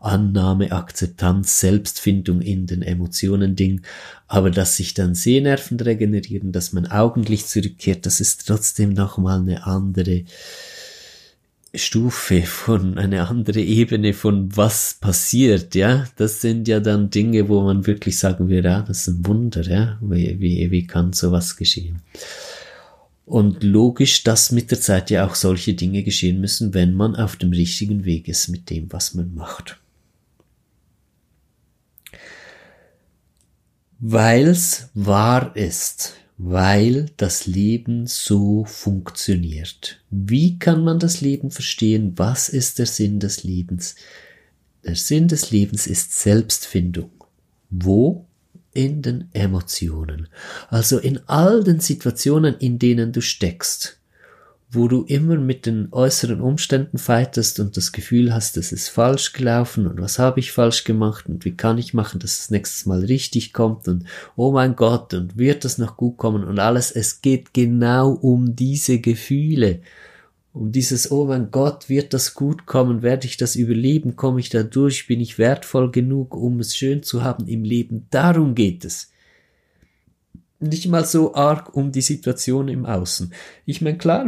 Annahme, Akzeptanz, Selbstfindung in den Emotionen Ding. Aber dass sich dann Sehnerven regenerieren, dass mein Augenlicht zurückkehrt, das ist trotzdem nochmal eine andere Stufe von eine andere Ebene von was passiert, ja. Das sind ja dann Dinge, wo man wirklich sagen würde, ja, das ist ein Wunder, ja. Wie, wie, wie kann sowas geschehen? Und logisch, dass mit der Zeit ja auch solche Dinge geschehen müssen, wenn man auf dem richtigen Weg ist mit dem, was man macht. Weil's wahr ist, weil das Leben so funktioniert. Wie kann man das Leben verstehen? Was ist der Sinn des Lebens? Der Sinn des Lebens ist Selbstfindung. Wo? In den Emotionen. Also in all den Situationen, in denen du steckst wo du immer mit den äußeren Umständen fightest und das Gefühl hast, es ist falsch gelaufen und was habe ich falsch gemacht und wie kann ich machen, dass es nächstes Mal richtig kommt und oh mein Gott und wird das noch gut kommen und alles. Es geht genau um diese Gefühle. Um dieses, oh mein Gott, wird das gut kommen, werde ich das überleben, komme ich da durch, bin ich wertvoll genug, um es schön zu haben im Leben. Darum geht es nicht mal so arg um die Situation im Außen. Ich meine, klar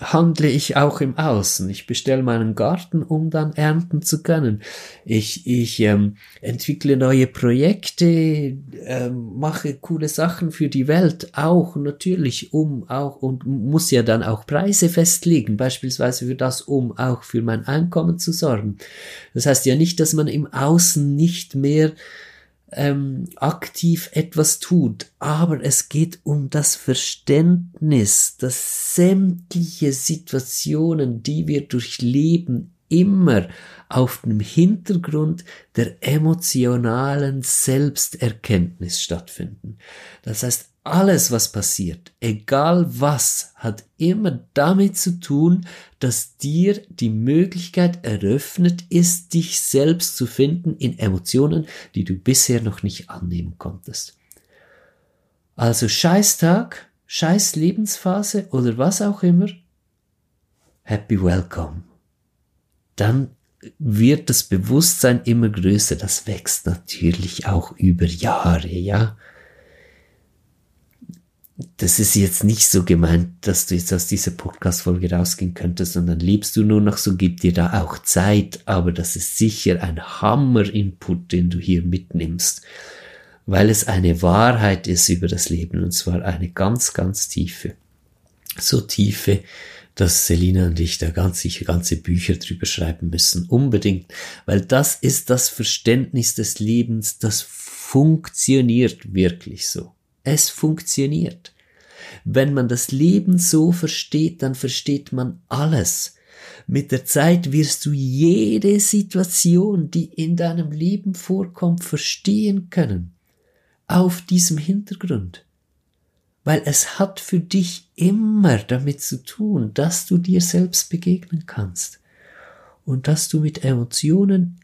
handle ich auch im Außen. Ich bestelle meinen Garten, um dann ernten zu können. Ich, ich ähm, entwickle neue Projekte, ähm, mache coole Sachen für die Welt, auch natürlich, um auch und muss ja dann auch Preise festlegen, beispielsweise für das, um auch für mein Einkommen zu sorgen. Das heißt ja nicht, dass man im Außen nicht mehr ähm, aktiv etwas tut, aber es geht um das Verständnis, dass sämtliche Situationen, die wir durchleben, immer auf dem Hintergrund der emotionalen Selbsterkenntnis stattfinden. Das heißt, alles, was passiert, egal was, hat immer damit zu tun, dass dir die Möglichkeit eröffnet ist, dich selbst zu finden in Emotionen, die du bisher noch nicht annehmen konntest. Also Scheißtag, Scheiß Lebensphase oder was auch immer, happy welcome. Dann wird das Bewusstsein immer größer. Das wächst natürlich auch über Jahre, ja das ist jetzt nicht so gemeint, dass du jetzt aus dieser Podcast-Folge rausgehen könntest, sondern liebst du nur noch so, gib dir da auch Zeit, aber das ist sicher ein Hammer-Input, den du hier mitnimmst, weil es eine Wahrheit ist über das Leben und zwar eine ganz, ganz tiefe. So tiefe, dass Selina und ich da ganz sicher ganze Bücher drüber schreiben müssen. Unbedingt. Weil das ist das Verständnis des Lebens, das funktioniert wirklich so. Es funktioniert. Wenn man das Leben so versteht, dann versteht man alles. Mit der Zeit wirst du jede Situation, die in deinem Leben vorkommt, verstehen können. Auf diesem Hintergrund. Weil es hat für dich immer damit zu tun, dass du dir selbst begegnen kannst. Und dass du mit Emotionen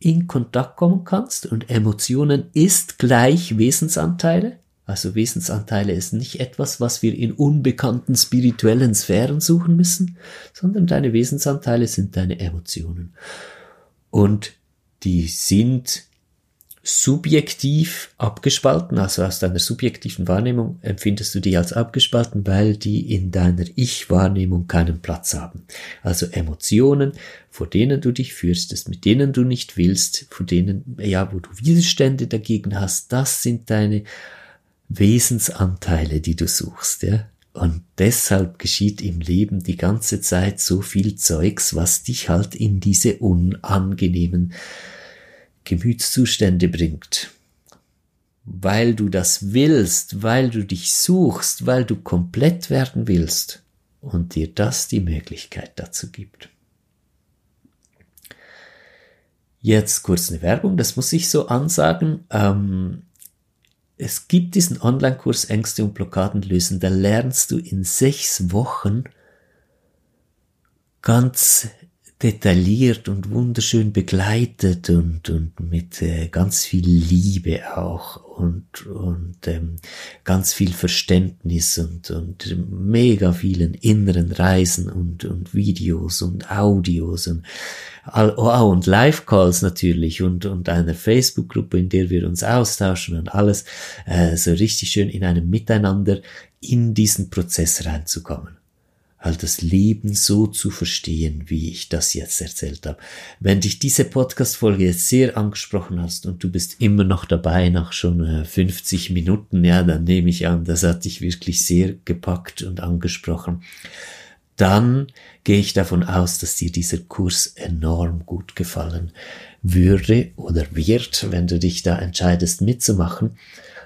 in Kontakt kommen kannst. Und Emotionen ist gleich Wesensanteile. Also Wesensanteile ist nicht etwas, was wir in unbekannten spirituellen Sphären suchen müssen, sondern deine Wesensanteile sind deine Emotionen. Und die sind subjektiv abgespalten, also aus deiner subjektiven Wahrnehmung empfindest du die als abgespalten, weil die in deiner Ich-Wahrnehmung keinen Platz haben. Also Emotionen, vor denen du dich fürstest, mit denen du nicht willst, vor denen, ja, wo du Widerstände dagegen hast, das sind deine Wesensanteile, die du suchst, ja. Und deshalb geschieht im Leben die ganze Zeit so viel Zeugs, was dich halt in diese unangenehmen Gemütszustände bringt. Weil du das willst, weil du dich suchst, weil du komplett werden willst und dir das die Möglichkeit dazu gibt. Jetzt kurz eine Werbung, das muss ich so ansagen. Ähm, es gibt diesen Online-Kurs Ängste und Blockaden lösen, da lernst du in sechs Wochen ganz detailliert und wunderschön begleitet und, und mit äh, ganz viel Liebe auch und, und ähm, ganz viel Verständnis und, und mega vielen inneren Reisen und, und Videos und Audios und, oh, und Live-Calls natürlich und, und einer Facebook-Gruppe, in der wir uns austauschen und alles äh, so richtig schön in einem Miteinander in diesen Prozess reinzukommen halt das Leben so zu verstehen, wie ich das jetzt erzählt habe. Wenn dich diese Podcast-Folge jetzt sehr angesprochen hast und du bist immer noch dabei nach schon 50 äh, Minuten, ja, dann nehme ich an, das hat dich wirklich sehr gepackt und angesprochen. Dann gehe ich davon aus, dass dir dieser Kurs enorm gut gefallen würde oder wird, wenn du dich da entscheidest mitzumachen.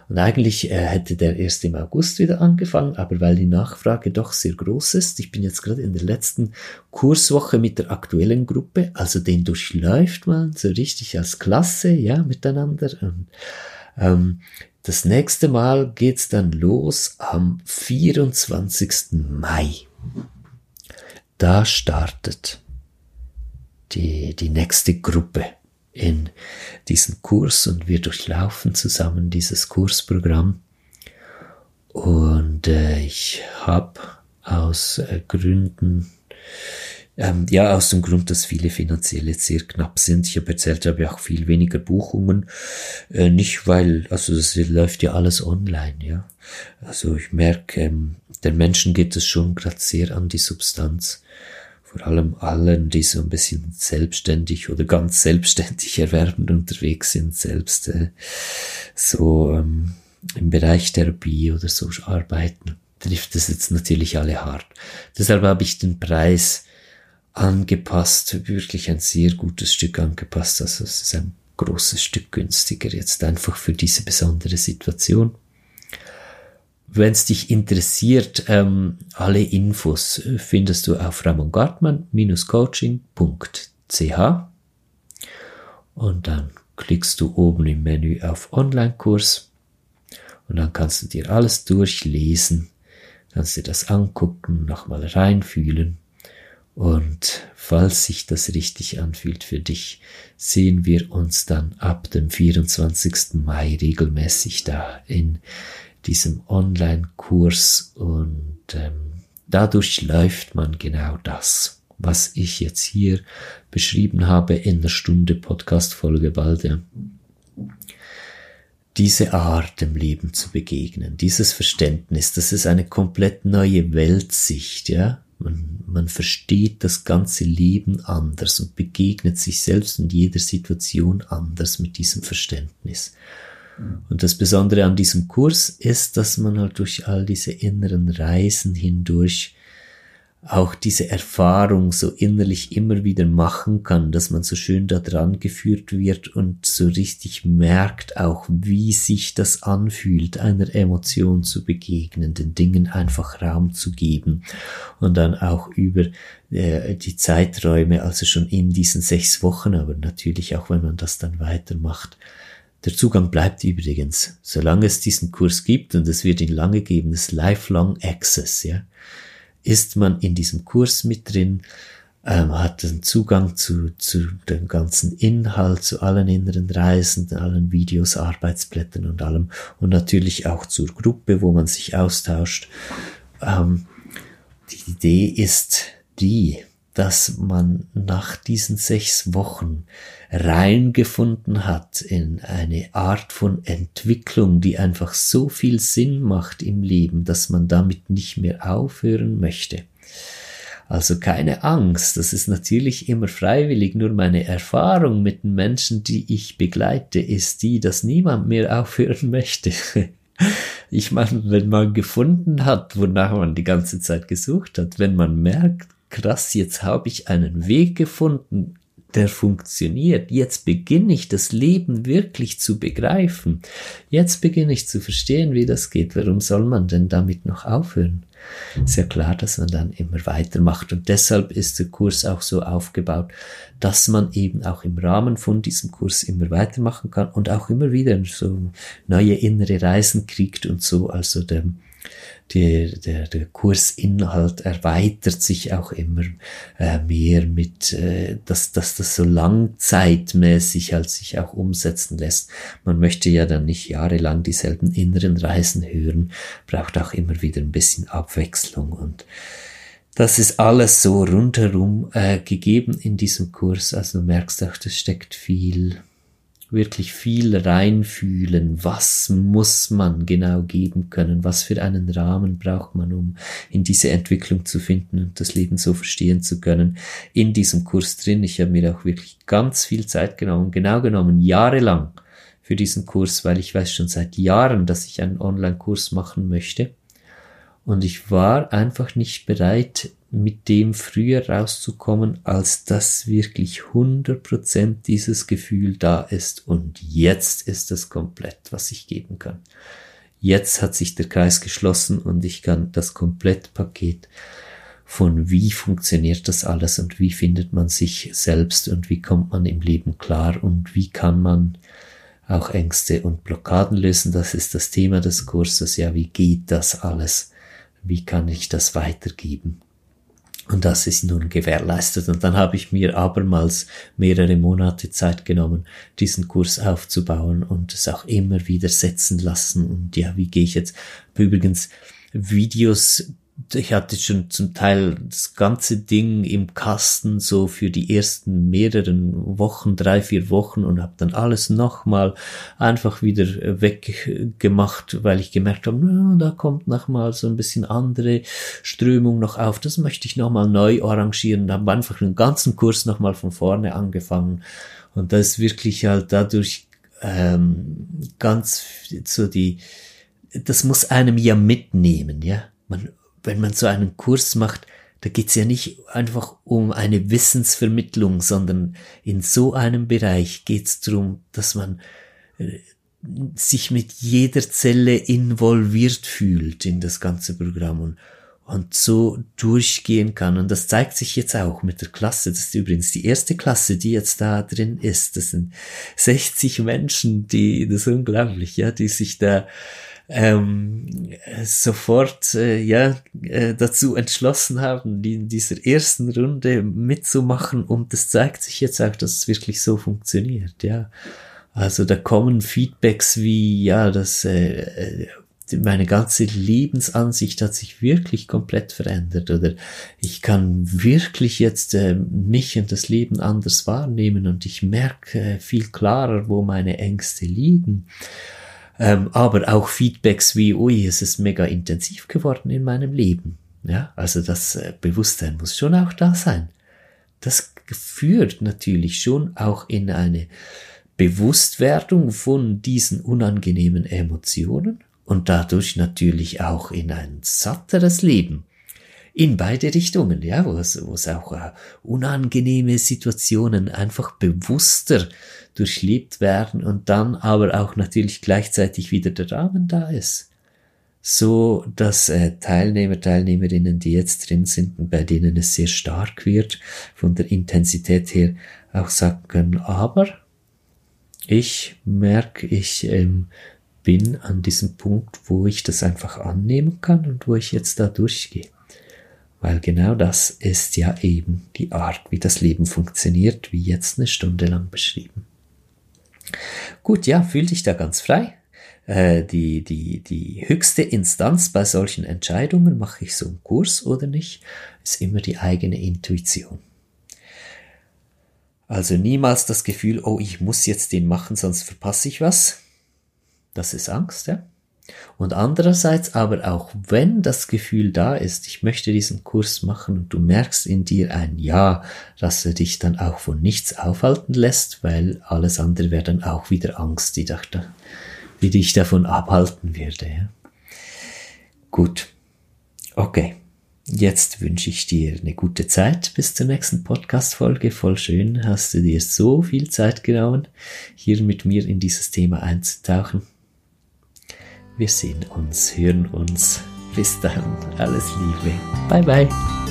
Und eigentlich äh, hätte der erst im August wieder angefangen, aber weil die Nachfrage doch sehr groß ist, ich bin jetzt gerade in der letzten Kurswoche mit der aktuellen Gruppe, also den durchläuft man so richtig als Klasse, ja, miteinander. Und, ähm, das nächste Mal geht's dann los am 24. Mai. Da startet die, die nächste Gruppe in diesen Kurs und wir durchlaufen zusammen dieses Kursprogramm. Und äh, ich habe aus äh, Gründen, ähm, ja, aus dem Grund, dass viele finanziell jetzt sehr knapp sind. Ich habe erzählt, ich habe auch viel weniger Buchungen. Äh, nicht weil, also das läuft ja alles online, ja. Also ich merke, ähm, den Menschen geht es schon gerade sehr an die Substanz vor allem allen, die so ein bisschen selbstständig oder ganz selbstständig erwerbend unterwegs sind, selbst äh, so ähm, im Bereich Therapie oder so arbeiten, trifft es jetzt natürlich alle hart. Deshalb habe ich den Preis angepasst, wirklich ein sehr gutes Stück angepasst. Also es ist ein großes Stück günstiger jetzt einfach für diese besondere Situation. Wenn es dich interessiert, ähm, alle Infos findest du auf ramongartmann-coaching.ch und dann klickst du oben im Menü auf Online-Kurs und dann kannst du dir alles durchlesen, kannst dir das angucken, nochmal reinfühlen und falls sich das richtig anfühlt für dich, sehen wir uns dann ab dem 24. Mai regelmäßig da in diesem Online-Kurs und ähm, dadurch läuft man genau das, was ich jetzt hier beschrieben habe in der Stunde Podcast-Folge bald. Ja. Diese Art dem Leben zu begegnen, dieses Verständnis, das ist eine komplett neue Weltsicht, ja. Man, man versteht das ganze Leben anders und begegnet sich selbst und jeder Situation anders mit diesem Verständnis. Und das Besondere an diesem Kurs ist, dass man halt durch all diese inneren Reisen hindurch auch diese Erfahrung so innerlich immer wieder machen kann, dass man so schön da dran geführt wird und so richtig merkt auch, wie sich das anfühlt, einer Emotion zu begegnen, den Dingen einfach Raum zu geben und dann auch über äh, die Zeiträume, also schon in diesen sechs Wochen, aber natürlich auch, wenn man das dann weitermacht, der Zugang bleibt übrigens, solange es diesen Kurs gibt und es wird ihn lange geben, das Lifelong Access, ja, ist man in diesem Kurs mit drin, ähm, hat den Zugang zu, zu dem ganzen Inhalt, zu allen inneren Reisen, allen Videos, Arbeitsblättern und allem und natürlich auch zur Gruppe, wo man sich austauscht. Ähm, die Idee ist die, dass man nach diesen sechs Wochen reingefunden hat in eine Art von Entwicklung, die einfach so viel Sinn macht im Leben, dass man damit nicht mehr aufhören möchte. Also keine Angst, das ist natürlich immer freiwillig, nur meine Erfahrung mit den Menschen, die ich begleite, ist die, dass niemand mehr aufhören möchte. Ich meine, wenn man gefunden hat, wonach man die ganze Zeit gesucht hat, wenn man merkt, krass, jetzt habe ich einen Weg gefunden, der funktioniert. Jetzt beginne ich das Leben wirklich zu begreifen. Jetzt beginne ich zu verstehen, wie das geht. Warum soll man denn damit noch aufhören? Ist ja klar, dass man dann immer weitermacht. Und deshalb ist der Kurs auch so aufgebaut, dass man eben auch im Rahmen von diesem Kurs immer weitermachen kann und auch immer wieder so neue innere Reisen kriegt und so. Also der, die, der, der Kursinhalt erweitert sich auch immer äh, mehr mit, äh, dass, dass das so langzeitmäßig halt sich auch umsetzen lässt. Man möchte ja dann nicht jahrelang dieselben inneren Reisen hören, braucht auch immer wieder ein bisschen Abwechslung und das ist alles so rundherum äh, gegeben in diesem Kurs. Also du merkst auch, das steckt viel wirklich viel reinfühlen. Was muss man genau geben können? Was für einen Rahmen braucht man, um in diese Entwicklung zu finden und das Leben so verstehen zu können? In diesem Kurs drin. Ich habe mir auch wirklich ganz viel Zeit genommen, genau genommen, jahrelang für diesen Kurs, weil ich weiß schon seit Jahren, dass ich einen Online-Kurs machen möchte. Und ich war einfach nicht bereit, mit dem früher rauszukommen, als dass wirklich 100% dieses Gefühl da ist. Und jetzt ist es komplett, was ich geben kann. Jetzt hat sich der Kreis geschlossen und ich kann das Komplettpaket von wie funktioniert das alles und wie findet man sich selbst und wie kommt man im Leben klar und wie kann man auch Ängste und Blockaden lösen. Das ist das Thema des Kurses. Ja, wie geht das alles? Wie kann ich das weitergeben? Und das ist nun gewährleistet. Und dann habe ich mir abermals mehrere Monate Zeit genommen, diesen Kurs aufzubauen und es auch immer wieder setzen lassen. Und ja, wie gehe ich jetzt? Übrigens, Videos ich hatte schon zum Teil das ganze Ding im Kasten so für die ersten mehreren Wochen, drei, vier Wochen und habe dann alles nochmal einfach wieder weggemacht, weil ich gemerkt habe, na, da kommt nochmal so ein bisschen andere Strömung noch auf. Das möchte ich nochmal neu arrangieren. habe einfach den ganzen Kurs nochmal von vorne angefangen. Und das ist wirklich halt dadurch ähm, ganz so die, das muss einem ja mitnehmen, ja. Man wenn man so einen Kurs macht, da geht's ja nicht einfach um eine Wissensvermittlung, sondern in so einem Bereich geht's darum, dass man äh, sich mit jeder Zelle involviert fühlt in das ganze Programm und, und so durchgehen kann. Und das zeigt sich jetzt auch mit der Klasse. Das ist übrigens die erste Klasse, die jetzt da drin ist. Das sind 60 Menschen, die, das ist unglaublich, ja, die sich da ähm, sofort äh, ja äh, dazu entschlossen haben, die in dieser ersten Runde mitzumachen und das zeigt sich jetzt auch, dass es wirklich so funktioniert, ja. Also da kommen Feedbacks wie, ja, dass äh, äh meine ganze Lebensansicht hat sich wirklich komplett verändert oder ich kann wirklich jetzt äh, mich und das Leben anders wahrnehmen und ich merke äh, viel klarer, wo meine Ängste liegen. Ähm, aber auch Feedbacks wie, ui, es ist mega intensiv geworden in meinem Leben. Ja, also das äh, Bewusstsein muss schon auch da sein. Das führt natürlich schon auch in eine Bewusstwerdung von diesen unangenehmen Emotionen und dadurch natürlich auch in ein satteres Leben in beide Richtungen, ja, wo es, wo es auch äh, unangenehme Situationen einfach bewusster durchlebt werden und dann aber auch natürlich gleichzeitig wieder der Rahmen da ist. So, dass äh, Teilnehmer, Teilnehmerinnen, die jetzt drin sind und bei denen es sehr stark wird, von der Intensität her auch sagen können, aber ich merke, ich ähm, bin an diesem Punkt, wo ich das einfach annehmen kann und wo ich jetzt da durchgehe weil genau das ist ja eben die Art, wie das Leben funktioniert, wie jetzt eine Stunde lang beschrieben. Gut, ja, fühl dich da ganz frei. Äh, die, die, die höchste Instanz bei solchen Entscheidungen, mache ich so einen Kurs oder nicht, ist immer die eigene Intuition. Also niemals das Gefühl, oh, ich muss jetzt den machen, sonst verpasse ich was. Das ist Angst, ja. Und andererseits aber auch, wenn das Gefühl da ist, ich möchte diesen Kurs machen und du merkst in dir ein Ja, dass er dich dann auch von nichts aufhalten lässt, weil alles andere wäre dann auch wieder Angst, die, dachte, die dich davon abhalten würde. Ja? Gut. Okay. Jetzt wünsche ich dir eine gute Zeit bis zur nächsten Podcast-Folge. Voll schön, hast du dir so viel Zeit genommen, hier mit mir in dieses Thema einzutauchen. Wir sehen uns, hören uns. Bis dann. Alles Liebe. Bye bye.